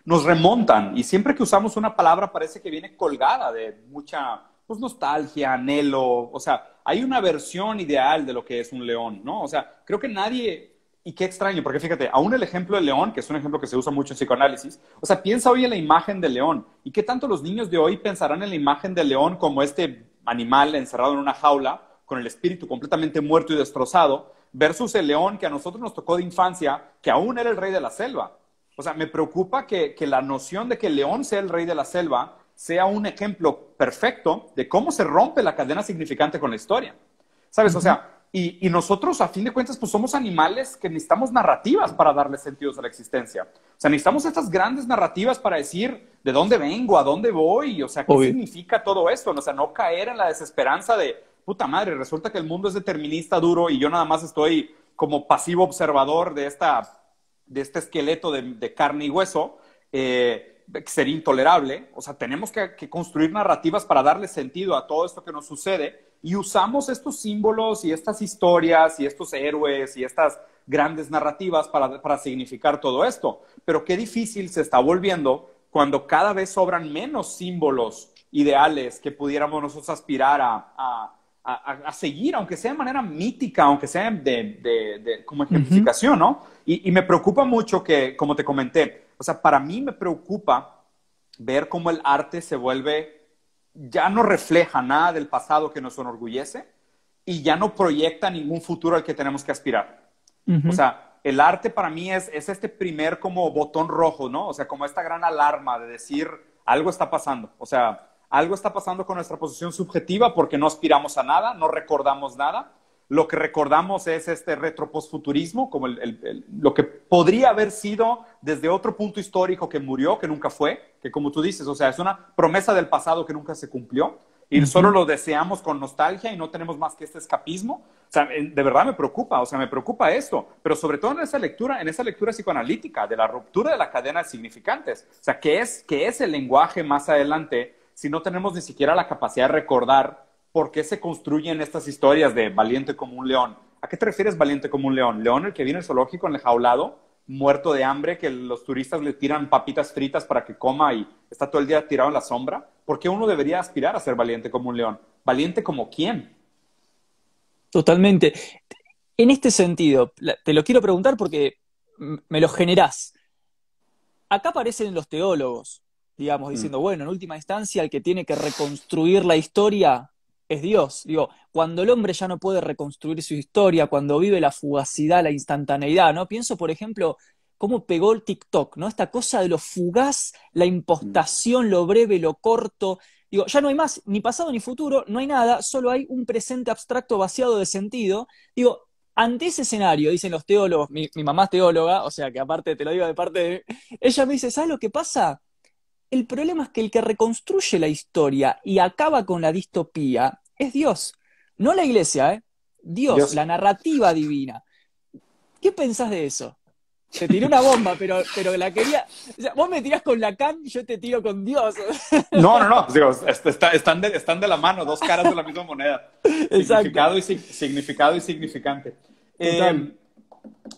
nos remontan y siempre que usamos una palabra parece que viene colgada de mucha pues, nostalgia, anhelo, o sea, hay una versión ideal de lo que es un león, ¿no? O sea, creo que nadie, y qué extraño, porque fíjate, aún el ejemplo del león, que es un ejemplo que se usa mucho en psicoanálisis, o sea, piensa hoy en la imagen del león, y qué tanto los niños de hoy pensarán en la imagen del león como este animal encerrado en una jaula, con el espíritu completamente muerto y destrozado, versus el león que a nosotros nos tocó de infancia, que aún era el rey de la selva. O sea, me preocupa que, la noción de que el león sea el rey de la selva sea un ejemplo perfecto de cómo se rompe la cadena significante con la historia. ¿Sabes? O sea, y, nosotros, a fin de cuentas, pues somos animales que necesitamos narrativas para darle sentidos a la existencia. O sea, necesitamos estas grandes narrativas para decir de dónde vengo, a dónde voy, o sea, qué significa todo esto. O sea, no caer en la desesperanza de, puta madre, resulta que el mundo es determinista duro y yo nada más estoy como pasivo observador de, esta, de este esqueleto de, carne y hueso, eh, sería intolerable. O sea, tenemos que, construir narrativas para darle sentido a todo esto que nos sucede y usamos estos símbolos y estas historias y estos héroes y estas grandes narrativas para, para significar todo esto. Pero qué difícil se está volviendo cuando cada vez sobran menos símbolos ideales que pudiéramos nosotros aspirar a, a, seguir, aunque sea de manera mítica, aunque sea de, como ejemplificación, ¿no? Y, me preocupa mucho que, como te comenté, o sea, para mí me preocupa ver cómo el arte se vuelve, ya no refleja nada del pasado que nos enorgullece y ya no proyecta ningún futuro al que tenemos que aspirar. O sea, el arte para mí es, es este primer como botón rojo, ¿no? O sea, como esta gran alarma de decir, algo está pasando. O sea, algo está pasando con nuestra posición subjetiva porque no aspiramos a nada, no recordamos nada. Lo que recordamos es este retropostfuturismo, como lo que podría haber sido desde otro punto histórico que murió, que nunca fue, que como tú dices, o sea, es una promesa del pasado que nunca se cumplió y solo lo deseamos con nostalgia y no tenemos más que este escapismo. O sea, de verdad me preocupa, o sea, me preocupa esto, pero sobre todo en esa lectura, en esa lectura psicoanalítica de la ruptura de la cadena de significantes. O sea, ¿qué es, qué es el lenguaje más adelante si no tenemos ni siquiera la capacidad de recordar por qué se construyen estas historias de valiente como un león. ¿A qué te refieres valiente como un león? ¿León el que viene al zoológico en el jaulado, muerto de hambre, que los turistas le tiran papitas fritas para que coma y está todo el día tirado en la sombra? ¿Por qué uno debería aspirar a ser valiente como un león? ¿Valiente como quién? Totalmente. En este sentido, te lo quiero preguntar porque me lo generás. Acá aparecen los teólogos, digamos, mm. diciendo, bueno, en última instancia el que tiene que reconstruir la historia es Dios. Digo, cuando el hombre ya no puede reconstruir su historia, cuando vive la fugacidad, la instantaneidad, ¿no? Pienso, por ejemplo, cómo pegó el TikTok, ¿no? Esta cosa de lo fugaz, la impostación, lo breve, lo corto. Digo, ya no hay más ni pasado ni futuro, no hay nada, solo hay un presente abstracto vaciado de sentido. Digo, ante ese escenario, dicen los teólogos, mi, mi mamá es teóloga, o sea que aparte te lo digo de parte de... Ella me dice, ¿sabes lo que pasa? El problema es que el que reconstruye la historia y acaba con la distopía es Dios, no la iglesia, ¿eh? Dios, la narrativa divina. ¿Qué pensás de eso? Te tiré una bomba, pero, pero la quería. O sea, vos me tirás con Lacan y yo te tiro con Dios. No, no, no. Digo, están, de, están de la mano, dos caras de la misma moneda. Significado y, significado y significante. Eh,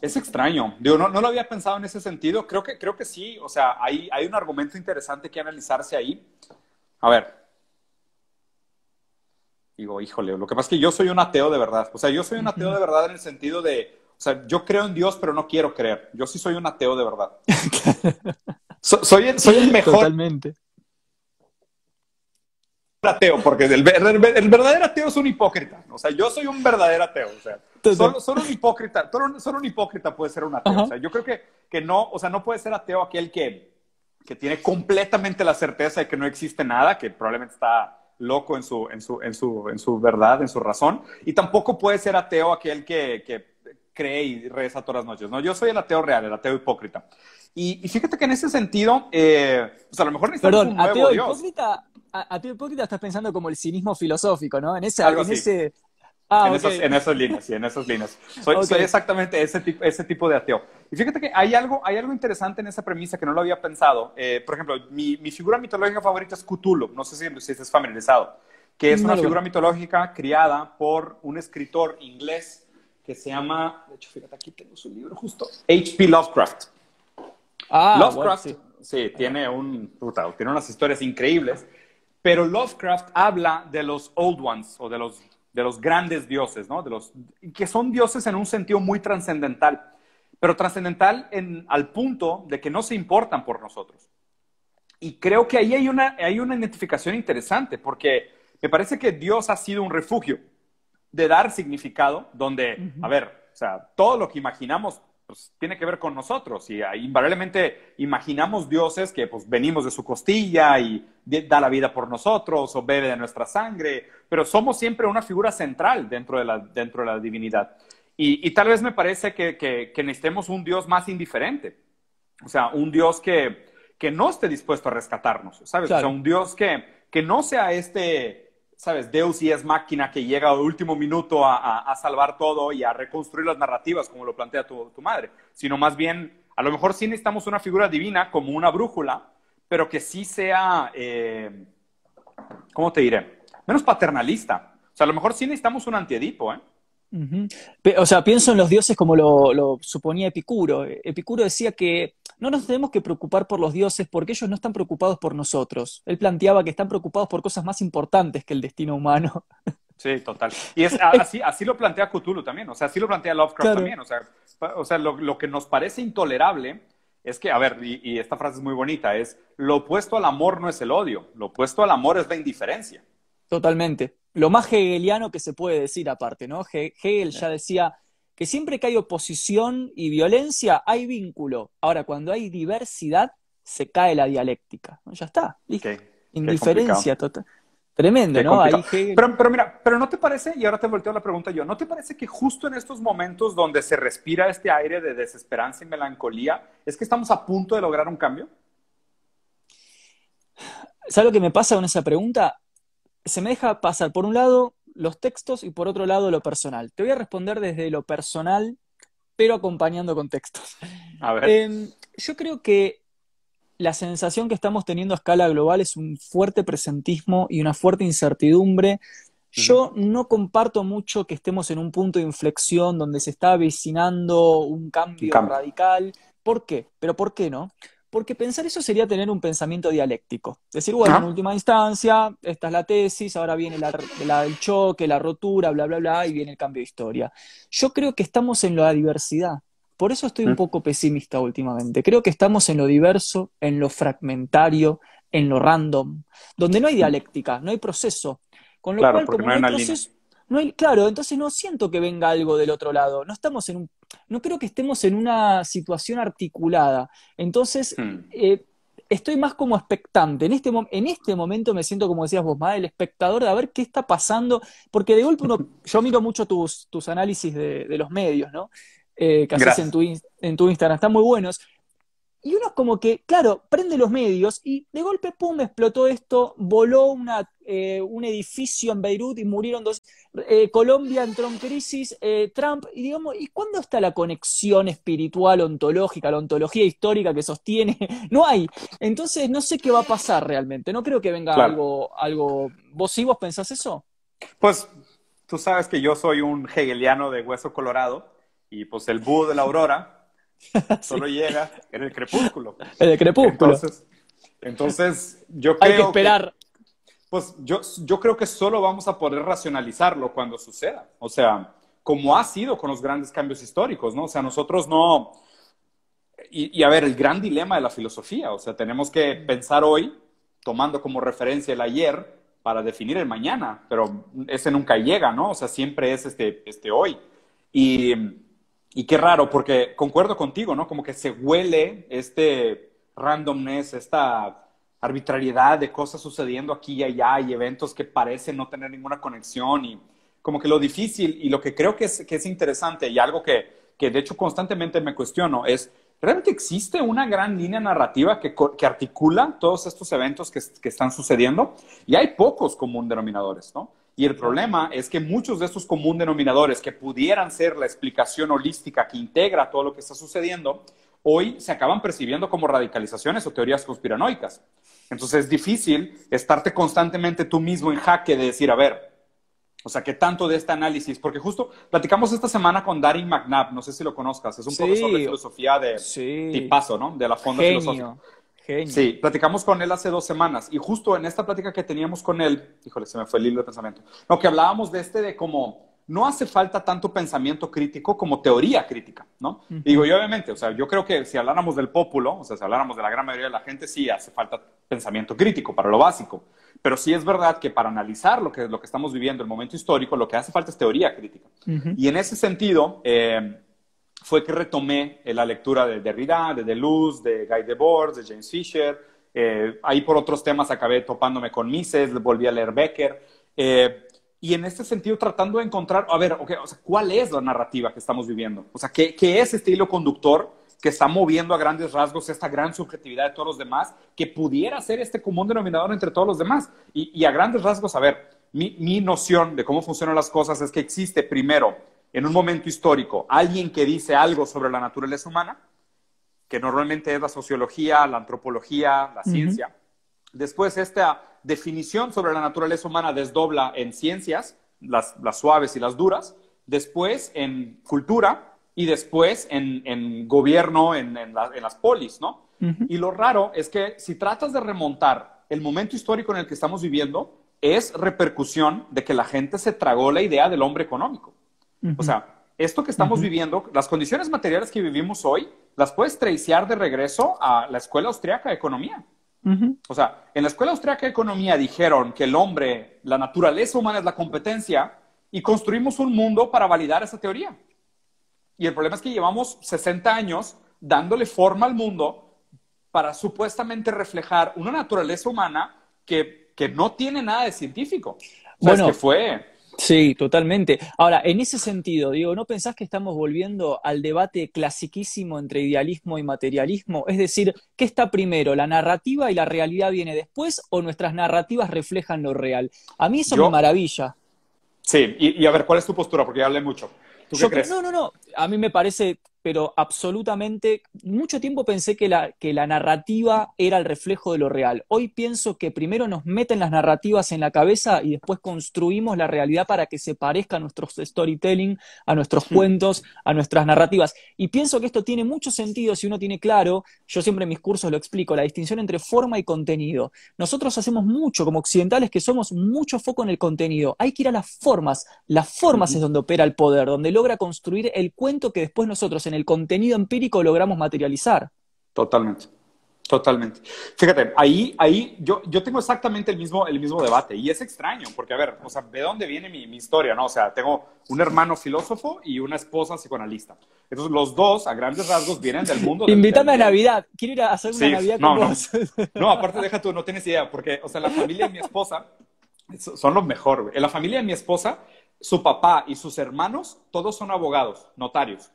es extraño. Digo, no, no, lo había pensado en ese sentido. Creo que, creo que sí. O sea, hay, hay un argumento interesante que analizarse ahí. A ver. Digo, híjole, lo que pasa es que yo soy un ateo de verdad. O sea, yo soy un ateo de verdad en el sentido de, o sea, yo creo en Dios, pero no quiero creer. Yo sí soy un ateo de verdad. soy, el, soy el mejor. Totalmente ateo, porque el, verdadero ateo es un hipócrita. O sea, yo soy un verdadero ateo. O sea, solo, un hipócrita, solo, un hipócrita puede ser un ateo. O sea, yo creo que, que no, o sea, no puede ser ateo aquel que, que tiene completamente la certeza de que no existe nada, que probablemente está loco en su, en su, en su, en su verdad, en su razón. Y tampoco puede ser ateo aquel que, que cree y reza todas las noches. No, yo soy el ateo real, el ateo hipócrita. Y, fíjate que en ese sentido, eh, pues a lo mejor Perdón, un ateo hipócrita a, un poquito estás pensando como el cinismo filosófico, ¿no? En, ese, en ese... Ah, en, esas líneas, sí, en esas líneas. Soy, exactamente ese tipo, ese tipo de ateo. Y fíjate que hay algo, hay algo interesante en esa premisa que no lo había pensado. Eh, por ejemplo, mi, mi, figura mitológica favorita es Cthulhu. No sé si, si estás familiarizado. Que es una figura mitológica criada por un escritor inglés que se llama, de hecho, fíjate, aquí tengo su libro justo, H.P. Lovecraft. Ah, Lovecraft, sí. tiene, un, tiene unas historias increíbles. Pero Lovecraft habla de los old ones o de los, de los grandes dioses, ¿no? De los, que son dioses en un sentido muy trascendental, pero trascendental al punto de que no se importan por nosotros. Y creo que ahí hay una, hay una identificación interesante, porque me parece que Dios ha sido un refugio de dar significado, donde, a ver, o sea, todo lo que imaginamos pues, tiene que ver con nosotros y invariablemente imaginamos dioses que pues venimos de su costilla y da la vida por nosotros o bebe de nuestra sangre, pero somos siempre una figura central dentro de la, dentro de la divinidad. Y, tal vez me parece que, que, necesitemos un Dios más indiferente, o sea, un Dios que, que no esté dispuesto a rescatarnos, ¿sabes? O sea, un Dios que, que no sea este sabes, Deus y es máquina que llega al último minuto a, salvar todo y a reconstruir las narrativas como lo plantea tu, madre, sino más bien, a lo mejor sí necesitamos una figura divina como una brújula, pero que sí sea, eh, ¿cómo te diré? Menos paternalista. O sea, a lo mejor sí necesitamos un antiedipo, ¿eh? O sea, pienso en los dioses como lo, suponía Epicuro. Epicuro decía que no nos tenemos que preocupar por los dioses porque ellos no están preocupados por nosotros. Él planteaba que están preocupados por cosas más importantes que el destino humano. Sí, total. Y es así, así lo plantea Cthulhu también, o sea, así lo plantea Lovecraft también, o sea, o sea lo, lo, que nos parece intolerable es que, a ver, y, y, esta frase es muy bonita, es lo opuesto al amor no es el odio, lo opuesto al amor es la indiferencia. Totalmente. Lo más hegeliano que se puede decir aparte, ¿no? Hegel ya decía que siempre que hay oposición y violencia hay vínculo. Ahora, cuando hay diversidad, se cae la dialéctica. Ya está, Indiferencia total. Tremendo, ¿no? Ahí pero, pero, mira, pero ¿no te parece, y ahora te volteo la pregunta yo, ¿no te parece que justo en estos momentos donde se respira este aire de desesperanza y melancolía, es que estamos a punto de lograr un cambio? ¿Sabes lo que me pasa con esa pregunta? Se me deja pasar, por un lado, los textos y por otro lado, lo personal. Te voy a responder desde lo personal, pero acompañando con textos. A ver. Eh, yo creo que la sensación que estamos teniendo a escala global es un fuerte presentismo y una fuerte incertidumbre. Yo no comparto mucho que estemos en un punto de inflexión donde se está avecinando un cambio, radical. ¿Por qué? Pero ¿por qué no? Porque pensar eso sería tener un pensamiento dialéctico. Decir, bueno, en última instancia, esta es la tesis, ahora viene la, la, el choque, la rotura, bla, bla, bla, y viene el cambio de historia. Yo creo que estamos en la diversidad. Por eso estoy un mm. poco pesimista últimamente. Creo que estamos en lo diverso, en lo fragmentario, en lo random, donde no hay mm. dialéctica, no hay proceso. Con lo cual, como no hay, proceso, no hay, claro, entonces no siento que venga algo del otro lado. No estamos en un, no creo que estemos en una situación articulada. Entonces, mm. eh, estoy más como expectante. En este, en este momento me siento, como decías vos, más el espectador de a ver qué está pasando, porque de golpe uno, yo miro mucho tus, tus análisis de, de los medios, ¿no? eh, que haces en tu, en tu Instagram, están muy buenos. Y uno es como que, claro, prende los medios y de golpe, pum, explotó esto, voló una, eh, un edificio en Beirut y murieron dos. Eh, Colombia entró en crisis, eh, Trump, y digamos, ¿y cuándo está la conexión espiritual, ontológica, la ontología histórica que sostiene? No hay. Entonces, no sé qué va a pasar realmente. No creo que venga algo, algo. ¿Vos sí vos pensás eso? Pues tú sabes que yo soy un hegeliano de hueso colorado. Y pues el búho de la aurora solo llega en el crepúsculo. En el crepúsculo. Entonces, entonces yo creo Hay que esperar. pues yo, yo creo que solo vamos a poder racionalizarlo cuando suceda. O sea, como ha sido con los grandes cambios históricos, ¿no? O sea, nosotros no... Y, y, a ver, el gran dilema de la filosofía, o sea, tenemos que pensar hoy, tomando como referencia el ayer, para definir el mañana, pero ese nunca llega, ¿no? O sea, siempre es este, este hoy. Y, y qué raro, porque concuerdo contigo, ¿no? Como que se huele este randomness, esta arbitrariedad de cosas sucediendo aquí y allá y eventos que parecen no tener ninguna conexión y como que lo difícil y lo que creo que es, que es interesante y algo que, que de hecho constantemente me cuestiono es, ¿realmente existe una gran línea narrativa que, que articula todos estos eventos que, que, están sucediendo? Y hay pocos común denominadores, ¿no? Y el problema es que muchos de estos común denominadores que pudieran ser la explicación holística que integra todo lo que está sucediendo, hoy se acaban percibiendo como radicalizaciones o teorías conspiranoicas. Entonces es difícil estarte constantemente tú mismo en jaque de decir, a ver, o sea, ¿qué tanto de este análisis? Porque justo platicamos esta semana con Darin McNabb, no sé si lo conozcas, es un profesor de filosofía de sí. tipazo, ¿no? De la Fonda Filosófica. Sí, platicamos con él hace dos semanas y justo en esta plática que teníamos con él, híjole, se me fue el hilo de pensamiento, no, que hablábamos de este de cómo no hace falta tanto pensamiento crítico como teoría crítica, ¿no? Digo, y obviamente, o sea, yo creo que si habláramos del pópulo, o sea, si habláramos de la gran mayoría de la gente, sí hace falta pensamiento crítico para lo básico, pero sí es verdad que para analizar lo que, lo que estamos viviendo, el momento histórico, lo que hace falta es teoría crítica. Y en ese sentido, eh, fue que retomé la lectura de Derrida, de Deleuze, de Guy Debord, de James Fisher. Eh, ahí por otros temas acabé topándome con Mises, volví a leer Becker. Eh, y en este sentido tratando de encontrar, a ver, okay, o sea, ¿cuál es la narrativa que estamos viviendo? O sea, ¿qué, ¿qué, es este hilo conductor que está moviendo a grandes rasgos esta gran subjetividad de todos los demás, que pudiera ser este común denominador entre todos los demás? Y, y a grandes rasgos, a ver, mi, mi noción de cómo funcionan las cosas es que existe primero en un momento histórico alguien que dice algo sobre la naturaleza humana, que normalmente es la sociología, la antropología, la ciencia. Después esta definición sobre la naturaleza humana desdobla en ciencias, las, suaves y las duras, después en cultura y después en, gobierno, en, las polis, ¿no? Y lo raro es que si tratas de remontar el momento histórico en el que estamos viviendo, es repercusión de que la gente se tragó la idea del hombre económico. O sea, esto que estamos viviendo, las condiciones materiales que vivimos hoy, las puedes traiciar de regreso a la escuela austriaca de economía. O sea, en la escuela austriaca de economía dijeron que el hombre, la naturaleza humana es la competencia y construimos un mundo para validar esa teoría. Y el problema es que llevamos 60 años dándole forma al mundo para supuestamente reflejar una naturaleza humana que, que no tiene nada de científico. bueno, que fue Sí, totalmente. Ahora, en ese sentido, digo, ¿no pensás que estamos volviendo al debate clasiquísimo entre idealismo y materialismo? Es decir, ¿qué está primero? ¿La narrativa y la realidad viene después o nuestras narrativas reflejan lo real? A mí eso me maravilla. Sí, y, a ver, ¿cuál es tu postura? Porque ya hablé mucho. ¿Tú qué crees? No, no, no. A mí me parece pero absolutamente, mucho tiempo pensé que la, que la narrativa era el reflejo de lo real. Hoy pienso que primero nos meten las narrativas en la cabeza y después construimos la realidad para que se parezca a nuestros storytelling, a nuestros cuentos, a nuestras narrativas. Y pienso que esto tiene mucho sentido si uno tiene claro, yo siempre en mis cursos lo explico, la distinción entre forma y contenido. Nosotros hacemos mucho, como occidentales que somos, mucho foco en el contenido. Hay que ir a las formas. Las formas es donde opera el poder, donde logra construir el cuento que después nosotros en el contenido empírico logramos materializar. Totalmente. Totalmente. Fíjate, ahí, ahí yo, yo tengo exactamente el mismo, el mismo debate y es extraño porque, a ver, o sea, ¿de dónde viene mi, historia? no? O sea, tengo un hermano filósofo y una esposa psicoanalista. Entonces, los dos, a grandes rasgos, vienen del mundo. Invítame a Navidad. Quiero ir a hacer una Navidad con no, vos. No. no, aparte, deja tú, no tienes idea, porque, o sea, la familia de mi esposa son lo mejor. En la familia de mi esposa, su papá y sus hermanos, todos son abogados, notarios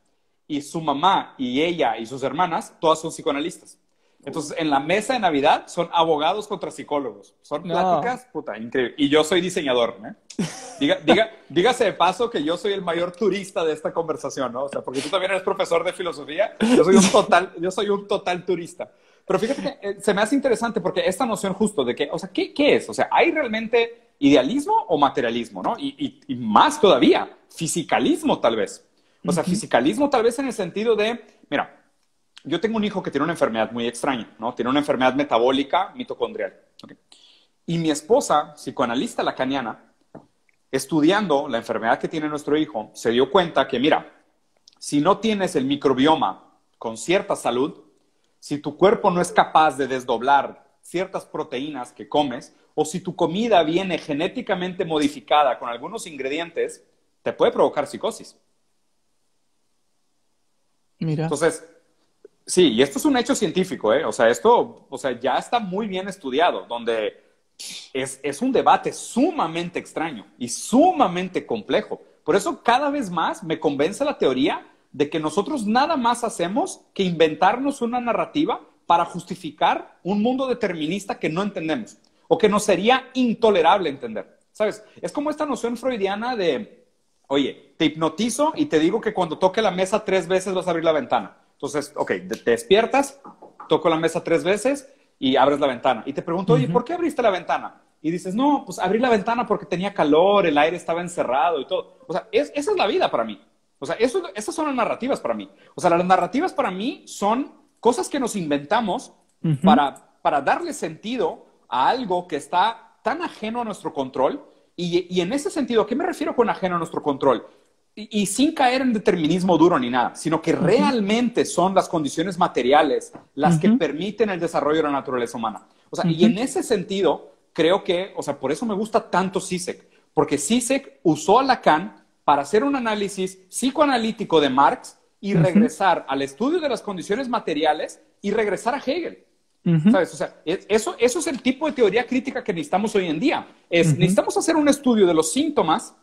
y su mamá y ella y sus hermanas, todas son psicoanalistas. Entonces, en la mesa de Navidad son abogados contra psicólogos. Son pláticas, puta, increíble. Y yo soy diseñador, ¿eh? Diga, diga, dígase de paso que yo soy el mayor turista de esta conversación, ¿no? O sea, porque tú también eres profesor de filosofía, yo soy un total, yo soy un total turista. Pero fíjate que eh, se me hace interesante porque esta noción justo de que, o sea, ¿qué, qué es? O sea, ¿hay realmente idealismo o materialismo, no? Y, y, y más todavía, fisicalismo tal vez. O sea, fisicalismo tal vez en el sentido de, mira, yo tengo un hijo que tiene una enfermedad muy extraña, ¿no? Tiene una enfermedad metabólica mitocondrial. Y mi esposa, psicoanalista lacaniana, estudiando la enfermedad que tiene nuestro hijo, se dio cuenta que, mira, si no tienes el microbioma con cierta salud, si tu cuerpo no es capaz de desdoblar ciertas proteínas que comes, o si tu comida viene genéticamente modificada con algunos ingredientes, te puede provocar psicosis. Entonces, sí, y esto es un hecho científico, ¿eh? O sea, esto, o sea, ya está muy bien estudiado, donde es, es un debate sumamente extraño y sumamente complejo. Por eso cada vez más me convence la teoría de que nosotros nada más hacemos que inventarnos una narrativa para justificar un mundo determinista que no entendemos o que nos sería intolerable entender. ¿Sabes? Es como esta noción freudiana de oye, te hipnotizo y te digo que cuando toque la mesa tres veces vas a abrir la ventana. Entonces, ok, te despiertas, toco la mesa tres veces y abres la ventana. Y te pregunto, oye, ¿por qué abriste la ventana? Y dices, no, pues abrí la ventana porque tenía calor, el aire estaba encerrado y todo. O sea, esa es la vida para mí. O sea, eso, esas son las narrativas para mí. O sea, las narrativas para mí son cosas que nos inventamos para, para darle sentido a algo que está tan ajeno a nuestro control y, en ese sentido, ¿a qué me refiero con ajeno a nuestro control? Y, sin caer en determinismo duro ni nada, sino que realmente son las condiciones materiales las que permiten el desarrollo de la naturaleza humana. O sea, y en ese sentido, creo que, o sea, por eso me gusta tanto Sisek, porque Sisek usó a Lacan para hacer un análisis psicoanalítico de Marx y regresar al estudio de las condiciones materiales y regresar a Hegel. ¿Sabes? O sea, eso, eso es el tipo de teoría crítica que necesitamos hoy en día. Es, Necesitamos hacer un estudio de los síntomas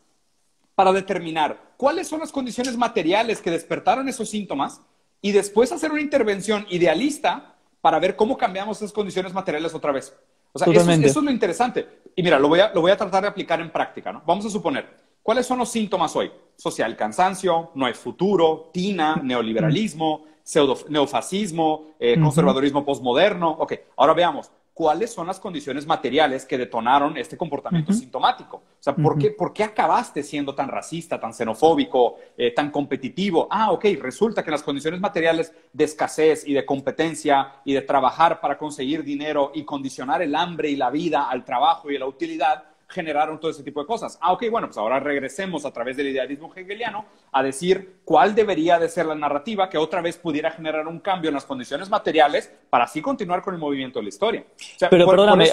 para determinar cuáles son las condiciones materiales que despertaron esos síntomas y después hacer una intervención idealista para ver cómo cambiamos esas condiciones materiales otra vez. O sea, eso, es lo interesante. Y mira, lo voy, a, lo voy a tratar de aplicar en práctica, ¿no? Vamos a suponer, ¿cuáles son los síntomas hoy? Social cansancio, no hay futuro, tina, neoliberalismo, pseudo neofascismo, eh, conservadorismo postmoderno. Ok, ahora veamos cuáles son las condiciones materiales que detonaron este comportamiento sintomático. O sea, ¿por, qué, ¿por, qué, acabaste siendo tan racista, tan xenofóbico, eh, tan competitivo? Ah, ok, resulta que las condiciones materiales de escasez y de competencia y de trabajar para conseguir dinero y condicionar el hambre y la vida al trabajo y a la utilidad generaron todo ese tipo de cosas. Ah, ok, bueno, pues ahora regresemos a través del idealismo hegeliano a decir cuál debería de ser la narrativa que otra vez pudiera generar un cambio en las condiciones materiales para así continuar con el movimiento de la historia. Pero perdóname.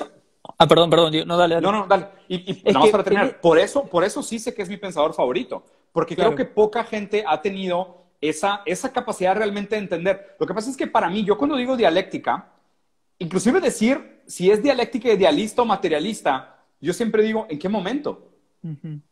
ah, perdón, perdón, no, dale, No, no, dale. Y, vamos para terminar. Por, eso, por eso sí sé que es mi pensador favorito, porque creo que poca gente ha tenido esa, esa capacidad realmente de entender. Lo que pasa es que para mí, yo cuando digo dialéctica, inclusive decir si es dialéctica idealista o materialista, yo siempre digo, ¿en qué momento?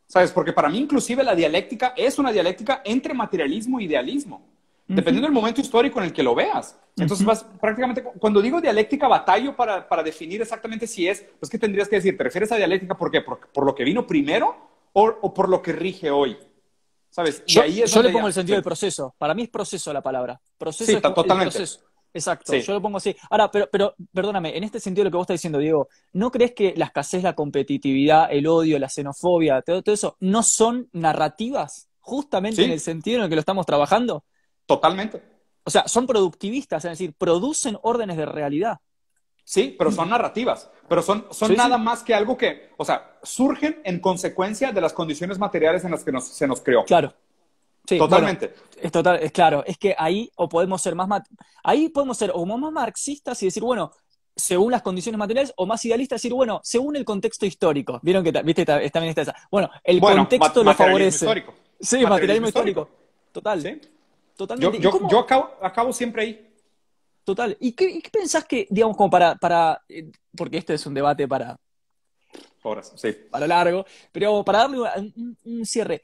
¿Sabes? Porque para mí inclusive la dialéctica es una dialéctica entre materialismo e idealismo, dependiendo del momento histórico en el que lo veas. Entonces, vas, prácticamente, cuando digo dialéctica, batallo para, para, definir exactamente si es, pues, ¿qué tendrías que decir? ¿Te refieres a dialéctica por ¿Por, lo que vino primero o, o, por lo que rige hoy? ¿Sabes? Y yo, ahí es yo le pongo el sentido del proceso. Para mí es proceso la palabra. Proceso sí, totalmente. Proceso. Exacto, yo lo pongo así. Ahora, pero, pero perdóname, en este sentido lo que vos estás diciendo, Diego, ¿no crees que la escasez, la competitividad, el odio, la xenofobia, todo, eso, no son narrativas justamente en el sentido en el que lo estamos trabajando? Totalmente. O sea, son productivistas, es decir, producen órdenes de realidad. Sí, pero son narrativas, pero son, son nada más que algo que, o sea, surgen en consecuencia de las condiciones materiales en las que se nos creó. Claro. Totalmente. es total, es claro, es que ahí o podemos ser más ahí podemos ser o más marxistas y decir, bueno, según las condiciones materiales, o más idealistas y decir, bueno, según el contexto histórico. Vieron que viste también está esa. Bueno, el contexto lo favorece. Histórico. Sí, materialismo, histórico. Total. ¿Sí? Totalmente. Yo, yo, acabo, siempre ahí. Total. ¿Y qué, pensás que, digamos, como para, para eh, porque este es un debate para horas, sí. Para largo, pero para darle un cierre,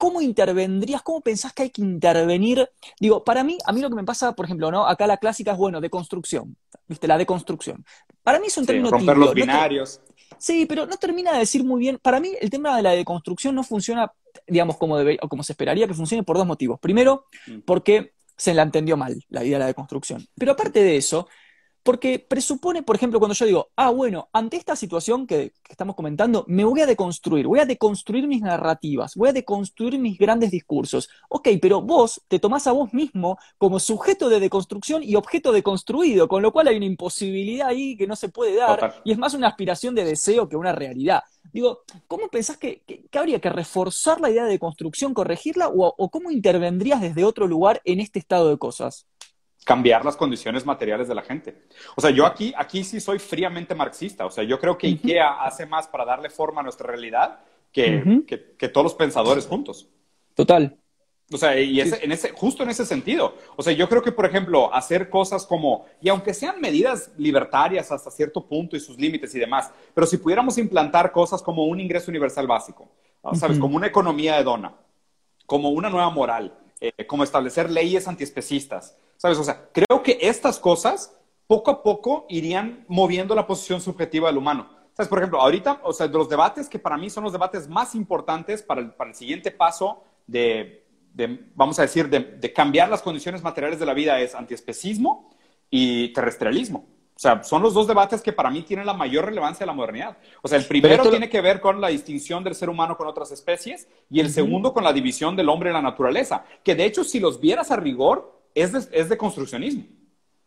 ¿cómo intervendrías? ¿Cómo pensás que hay que intervenir? Digo, para mí, a mí lo que me pasa, por ejemplo, ¿no? Acá la clásica es, bueno, deconstrucción, ¿viste? La deconstrucción. Para mí es un término sí, romper los binarios. sí, pero no termina de decir muy bien. Para mí, el tema de la deconstrucción no funciona, digamos, como, debe, o como se esperaría que funcione por dos motivos. Primero, mm. porque se la entendió mal, la idea de la deconstrucción. Pero aparte de eso, porque presupone, por ejemplo, cuando yo digo, ah, bueno, ante esta situación que, estamos comentando, me voy a deconstruir, voy a deconstruir mis narrativas, voy a deconstruir mis grandes discursos. Ok, pero vos te tomás a vos mismo como sujeto de deconstrucción y objeto deconstruido, con lo cual hay una imposibilidad ahí que no se puede dar, y es más una aspiración de deseo que una realidad. Digo, ¿cómo pensás que, habría que reforzar la idea de deconstrucción, corregirla, o cómo intervendrías desde otro lugar en este estado de cosas? Cambiar las condiciones materiales de la gente. O sea, yo aquí, aquí sí soy fríamente marxista. O sea, yo creo que IKEA hace más para darle forma a nuestra realidad que, que, todos los pensadores juntos. Total. O sea, y en ese, justo en ese sentido. O sea, yo creo que, por ejemplo, hacer cosas como, y aunque sean medidas libertarias hasta cierto punto y sus límites y demás, pero si pudiéramos implantar cosas como un ingreso universal básico, ¿sabes? Como una economía de dona, como una nueva moral, eh, como establecer leyes antiespecistas, ¿Sabes? O sea, creo que estas cosas poco a poco irían moviendo la posición subjetiva del humano. ¿Sabes? Por ejemplo, ahorita, o sea, de los debates que para mí son los debates más importantes para el, para el siguiente paso de, de vamos a decir, de, de, cambiar las condiciones materiales de la vida es antiespecismo y terrestrialismo. O sea, son los dos debates que para mí tienen la mayor relevancia de la modernidad. O sea, el primero tiene que ver con la distinción del ser humano con otras especies y el segundo con la división del hombre en la naturaleza. Que de hecho, si los vieras a rigor, es de, construccionismo.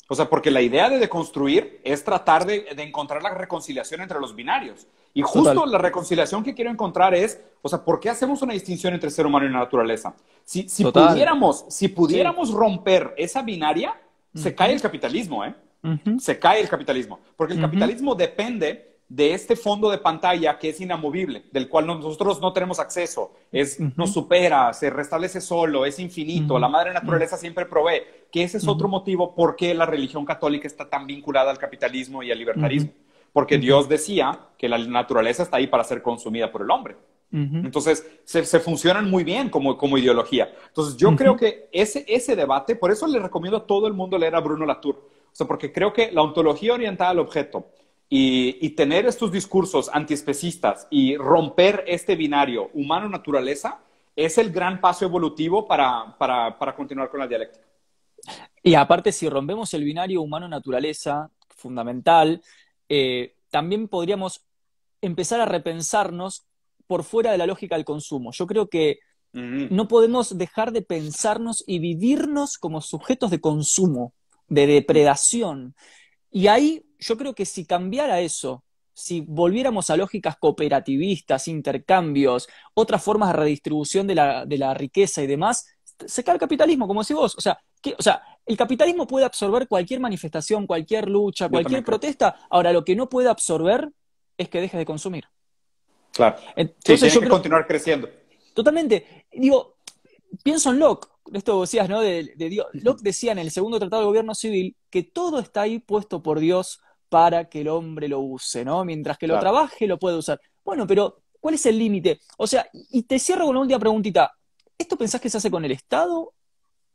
O sea, porque la idea de deconstruir es tratar de, encontrar la reconciliación entre los binarios. Y justo la reconciliación que quiero encontrar es, o sea, ¿por qué hacemos una distinción entre ser humano y la naturaleza? Si, pudiéramos, si pudiéramos romper esa binaria, se cae el capitalismo, ¿eh? Se cae el capitalismo. Porque el capitalismo depende de este fondo de pantalla que es inamovible, del cual nosotros no tenemos acceso, es, nos supera, se restablece solo, es infinito, la madre naturaleza siempre provee, que ese es otro motivo por qué la religión católica está tan vinculada al capitalismo y al libertarismo, porque Dios decía que la naturaleza está ahí para ser consumida por el hombre. Entonces, se, funcionan muy bien como, como ideología. Entonces, yo creo que ese, ese debate, por eso le recomiendo a todo el mundo leer a Bruno Latour, o sea, porque creo que la ontología orientada al objeto, y, tener estos discursos antiespecistas y romper este binario humano-naturaleza es el gran paso evolutivo para, continuar con la dialéctica. Y aparte, si rompemos el binario humano-naturaleza, fundamental, eh, también podríamos empezar a repensarnos por fuera de la lógica del consumo. Yo creo que no podemos dejar de pensarnos y vivirnos como sujetos de consumo, de depredación. Y ahí yo creo que si cambiara eso, si volviéramos a lógicas cooperativistas, intercambios, otras formas de redistribución de la, riqueza y demás, se cae el capitalismo, como decís vos. O sea, o sea, el capitalismo puede absorber cualquier manifestación, cualquier lucha, cualquier protesta. Ahora, lo que no puede absorber es que dejes de consumir. Claro. Entonces, yo que continuar creciendo. Totalmente. Digo, pienso en Locke. Esto decías, ¿no? De, Dios. Locke decía en el segundo tratado de gobierno civil que todo está ahí puesto por Dios para que el hombre lo use, ¿no? Mientras que lo trabaje, lo puede usar. Bueno, pero ¿cuál es el límite? O sea, y te cierro con una última preguntita. ¿Esto pensás que se hace con el Estado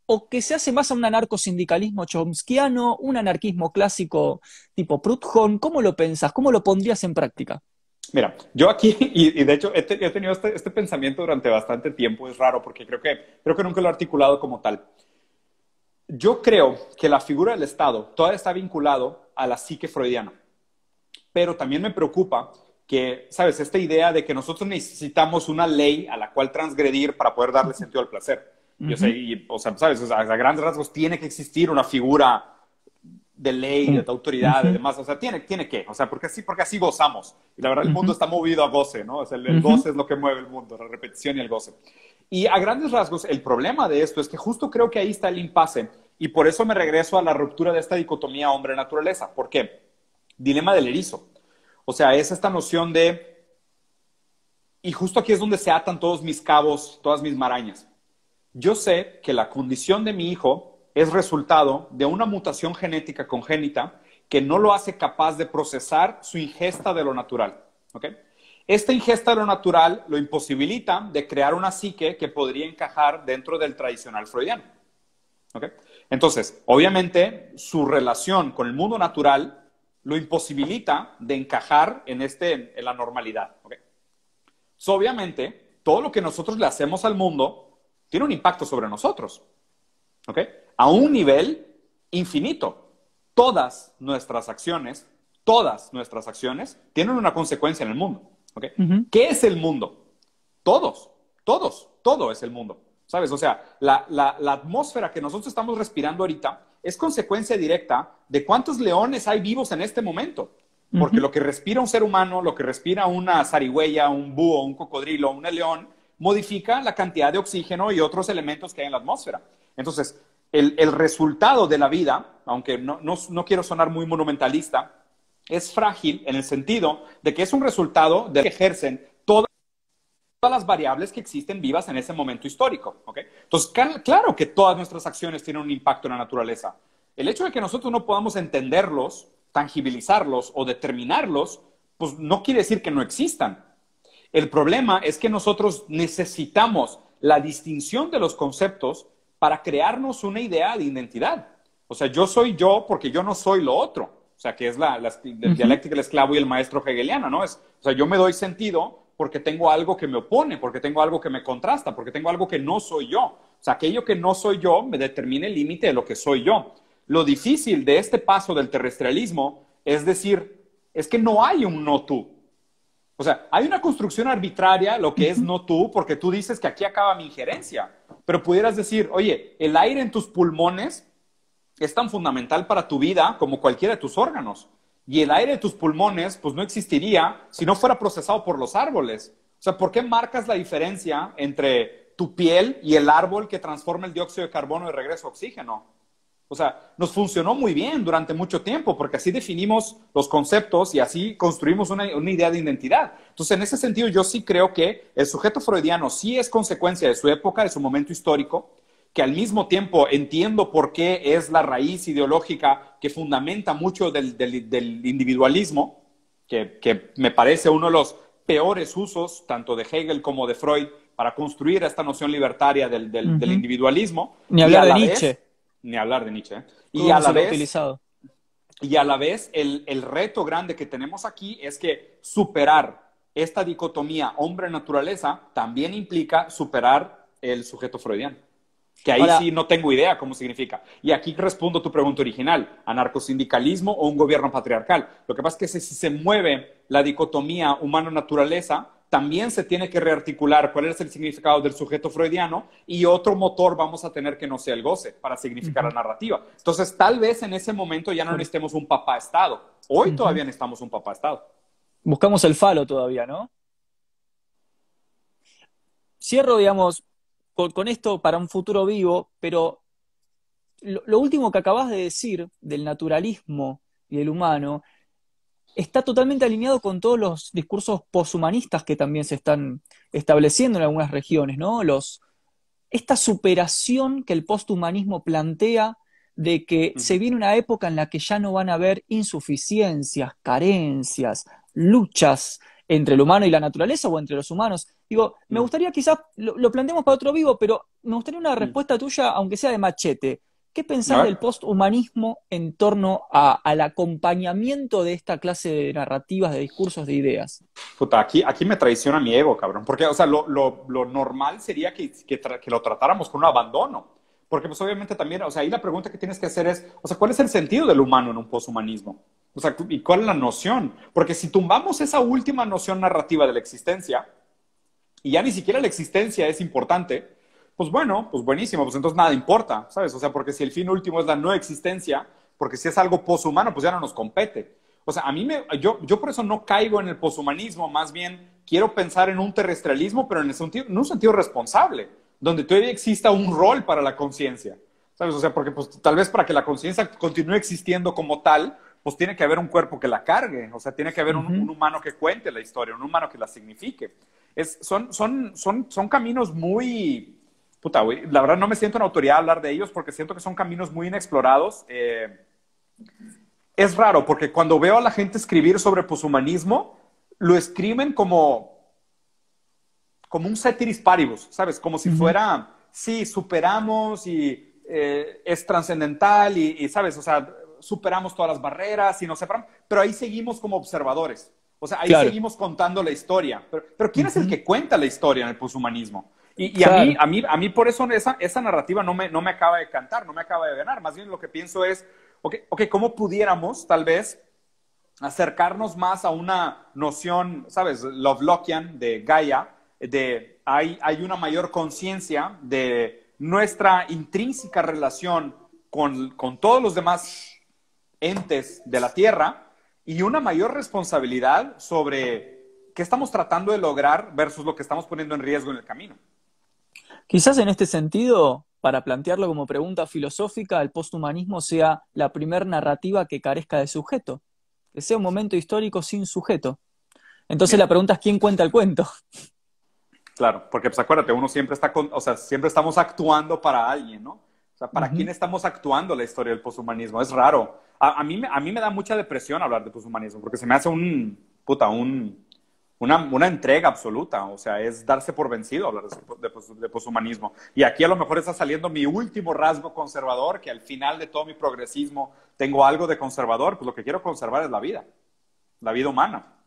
o que se hace más a un anarcosindicalismo chomskiano, un anarquismo clásico tipo Proudhon? ¿Cómo lo pensás? ¿Cómo lo pondrías en práctica? Mira, yo aquí, y, de hecho he, tenido este, este, pensamiento durante bastante tiempo, es raro porque creo que, creo que nunca lo he articulado como tal. Yo creo que la figura del Estado todavía está vinculado a la psique freudiana, pero también me preocupa que, ¿sabes? Esta idea de que nosotros necesitamos una ley a la cual transgredir para poder darle sentido al placer. Yo sé, y, o sea, ¿sabes? a grandes rasgos tiene que existir una figura de ley, de autoridad, y demás. O sea, tiene, tiene que, o sea, porque así, porque así gozamos. Y la verdad, el mundo está movido a goce, ¿no? O sea, el, goce es lo que mueve el mundo, la repetición y el goce. Y a grandes rasgos, el problema de esto es que justo creo que ahí está el impasse. Y por eso me regreso a la ruptura de esta dicotomía hombre-naturaleza. ¿Por qué? Dilema del erizo. O sea, es esta noción de... Y justo aquí es donde se atan todos mis cabos, todas mis marañas. Yo sé que la condición de mi hijo es resultado de una mutación genética congénita que no lo hace capaz de procesar su ingesta de lo natural. Esta ingesta de lo natural lo imposibilita de crear una psique que podría encajar dentro del tradicional freudiano. Entonces, obviamente, su relación con el mundo natural lo imposibilita de encajar en, este, en la normalidad. obviamente, todo lo que nosotros le hacemos al mundo tiene un impacto sobre nosotros a un nivel infinito. Todas nuestras acciones, todas nuestras acciones tienen una consecuencia en el mundo. ¿Qué es el mundo? Todos, todos, todo es el mundo. ¿Sabes? O sea, la, atmósfera que nosotros estamos respirando ahorita es consecuencia directa de cuántos leones hay vivos en este momento. Porque lo que respira un ser humano, lo que respira una zarigüeya, un búho, un cocodrilo, un león, modifica la cantidad de oxígeno y otros elementos que hay en la atmósfera. Entonces, el, resultado de la vida, aunque no, quiero sonar muy monumentalista, es frágil en el sentido de que es un resultado de que ejercen todas, las variables que existen vivas en ese momento histórico. Entonces, claro que todas nuestras acciones tienen un impacto en la naturaleza. El hecho de que nosotros no podamos entenderlos, tangibilizarlos o determinarlos, pues no quiere decir que no existan. El problema es que nosotros necesitamos la distinción de los conceptos para crearnos una idea de identidad. O sea, yo soy yo porque yo no soy lo otro. O sea, que es la, dialéctica del esclavo y el maestro hegeliano, ¿no? Es, o sea, yo me doy sentido porque tengo algo que me opone, porque tengo algo que me contrasta, porque tengo algo que no soy yo. O sea, aquello que no soy yo me determina el límite de lo que soy yo. Lo difícil de este paso del terrestrialismo es decir, es que no hay un no tú. O sea, hay una construcción arbitraria, lo que es no tú, porque tú dices que aquí acaba mi injerencia pero pudieras decir, oye, el aire en tus pulmones es tan fundamental para tu vida como cualquiera de tus órganos. Y el aire de tus pulmones, pues no existiría si no fuera procesado por los árboles. O sea, ¿por qué marcas la diferencia entre tu piel y el árbol que transforma el dióxido de carbono de regreso a oxígeno? O sea, nos funcionó muy bien durante mucho tiempo porque así definimos los conceptos y así construimos una, idea de identidad. Entonces, en ese sentido, yo sí creo que el sujeto freudiano sí es consecuencia de su época, de su momento histórico, que al mismo tiempo entiendo por qué es la raíz ideológica que fundamenta mucho del, individualismo, que, me parece uno de los peores usos, tanto de Hegel como de Freud, para construir esta noción libertaria del, individualismo. Ni hablar de Nietzsche ni hablar de Nietzsche. ¿eh? Y a, la vez, utilizado? y a la vez, el, el reto grande que tenemos aquí es que superar esta dicotomía hombre-naturaleza también implica superar el sujeto freudiano. Que ahí sí no tengo idea cómo significa. Y aquí respondo a tu pregunta original, anarcosindicalismo o un gobierno patriarcal. Lo que pasa es que si se mueve la dicotomía humano-naturaleza, también se tiene que rearticular cuál es el significado del sujeto freudiano y otro motor vamos a tener que no sea el goce para significar la narrativa. Entonces, tal vez en ese momento ya no necesitemos un papá-estado. Hoy todavía necesitamos un papá-estado. Buscamos el falo todavía, ¿no? Cierro, digamos, con, esto para un futuro vivo, pero lo, último que acabas de decir del naturalismo y del humano está totalmente alineado con todos los discursos poshumanistas que también se están estableciendo en algunas regiones, ¿no? Los, esta superación que el posthumanismo plantea de que se viene una época en la que ya no van a haber insuficiencias, carencias, luchas entre el humano y la naturaleza o entre los humanos. Digo, me mm. gustaría quizás, lo, planteemos para otro vivo, pero me gustaría una mm. respuesta tuya, aunque sea de machete. ¿Qué pensás del posthumanismo en torno al acompañamiento de esta clase de narrativas, de discursos, de ideas? Puta, aquí, aquí me traiciona mi ego, cabrón. Porque, o sea, lo, normal sería que, que, lo tratáramos con un abandono. Porque, pues, obviamente también, o sea, ahí la pregunta que tienes que hacer es, o sea, ¿cuál es el sentido del humano en un posthumanismo? O sea, ¿y cuál es la noción? Porque si tumbamos esa última noción narrativa de la existencia, y ya ni siquiera la existencia es importante, pues bueno, pues buenísimo, pues entonces nada importa, ¿sabes? O sea, porque si el fin último es la no existencia, porque si es algo poshumano, pues ya no nos compete. O sea, a mí me, yo, yo por eso no caigo en el poshumanismo, más bien quiero pensar en un terrestrialismo, pero en, sentido, en un sentido responsable, donde todavía exista un rol para la conciencia. ¿Sabes? O sea, porque pues tal vez para que la conciencia continúe existiendo como tal, pues tiene que haber un cuerpo que la cargue, o sea, tiene que haber un, humano que cuente la historia, un humano que la signifique. Es, son, son, son, son caminos muy, puta, güey, la verdad no me siento en autoridad a hablar de ellos porque siento que son caminos muy inexplorados. Eh, es raro porque cuando veo a la gente escribir sobre poshumanismo, lo escriben como, como un ceteris paribus, ¿sabes? Como si fuera, sí, superamos y eh, es trascendental y, y, ¿sabes? O sea, superamos todas las barreras y nos separamos, pero ahí seguimos como observadores. O sea, ahí seguimos contando la historia. Pero, ¿quién es el que cuenta la historia en el poshumanismo? Y, a, mí, a, mí, a mí por eso esa, esa narrativa no me, no me acaba de cantar, no me acaba de ganar. Más bien lo que pienso es, ok, okay ¿cómo pudiéramos tal vez acercarnos más a una noción, ¿sabes? Lovelockian de Gaia, de hay, hay una mayor conciencia de nuestra intrínseca relación con, con todos los demás entes de la Tierra y una mayor responsabilidad sobre qué estamos tratando de lograr versus lo que estamos poniendo en riesgo en el camino. Quizás en este sentido, para plantearlo como pregunta filosófica, el posthumanismo sea la primer narrativa que carezca de sujeto, que sea un momento histórico sin sujeto. Entonces la pregunta es quién cuenta el cuento. Claro, porque pues acuérdate, uno siempre está, con, o sea, siempre estamos actuando para alguien, ¿no? O sea, ¿para quién estamos actuando la historia del poshumanismo? Es raro. A, mí, a mí me da mucha depresión hablar de poshumanismo, porque se me hace un, puta, un, una, una, entrega absoluta, o sea, es darse por vencido hablar de, de, poshumanismo. Y aquí a lo mejor está saliendo mi último rasgo conservador, que al final de todo mi progresismo tengo algo de conservador, pues lo que quiero conservar es la vida, la vida humana.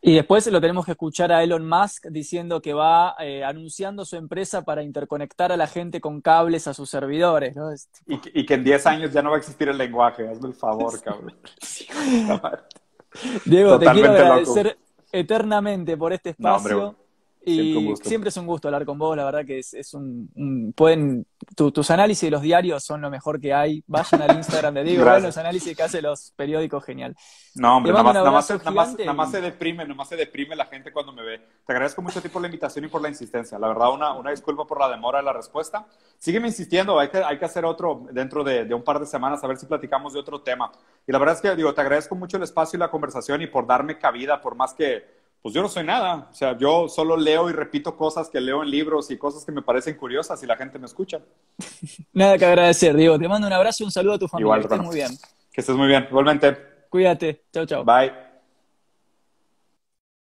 Y después lo tenemos que escuchar a Elon Musk diciendo que va eh, anunciando su empresa para interconectar a la gente con cables a sus servidores, ¿no? y, que, en 10 años ya no va a existir el lenguaje, hazme el favor, cabrón. Diego, te quiero agradecer eternamente por este espacio. Y siempre es un gusto hablar con vos, la verdad que es, un, pueden, tus análisis de los diarios son lo mejor que hay. Vayan al Instagram de Diego, los análisis que hace los periódicos, genial. No, hombre, nada más, nada, más, se deprime, nada más se deprime la gente cuando me ve. Te agradezco mucho a ti por la invitación y por la insistencia. La verdad, una, una disculpa por la demora de la respuesta. Sígueme insistiendo, hay que, hay que hacer otro dentro de, de un par de semanas, a ver si platicamos de otro tema. Y la verdad es que, digo, te agradezco mucho el espacio y la conversación y por darme cabida, por más que pues yo no soy nada. O sea, yo solo leo y repito cosas que leo en libros y cosas que me parecen curiosas y la gente me escucha. Nada que agradecer, Diego. Te mando un abrazo y un saludo a tu familia. Igual, que estés muy bien. Que estés muy bien. Igualmente. Cuídate. Chao, chao. Bye.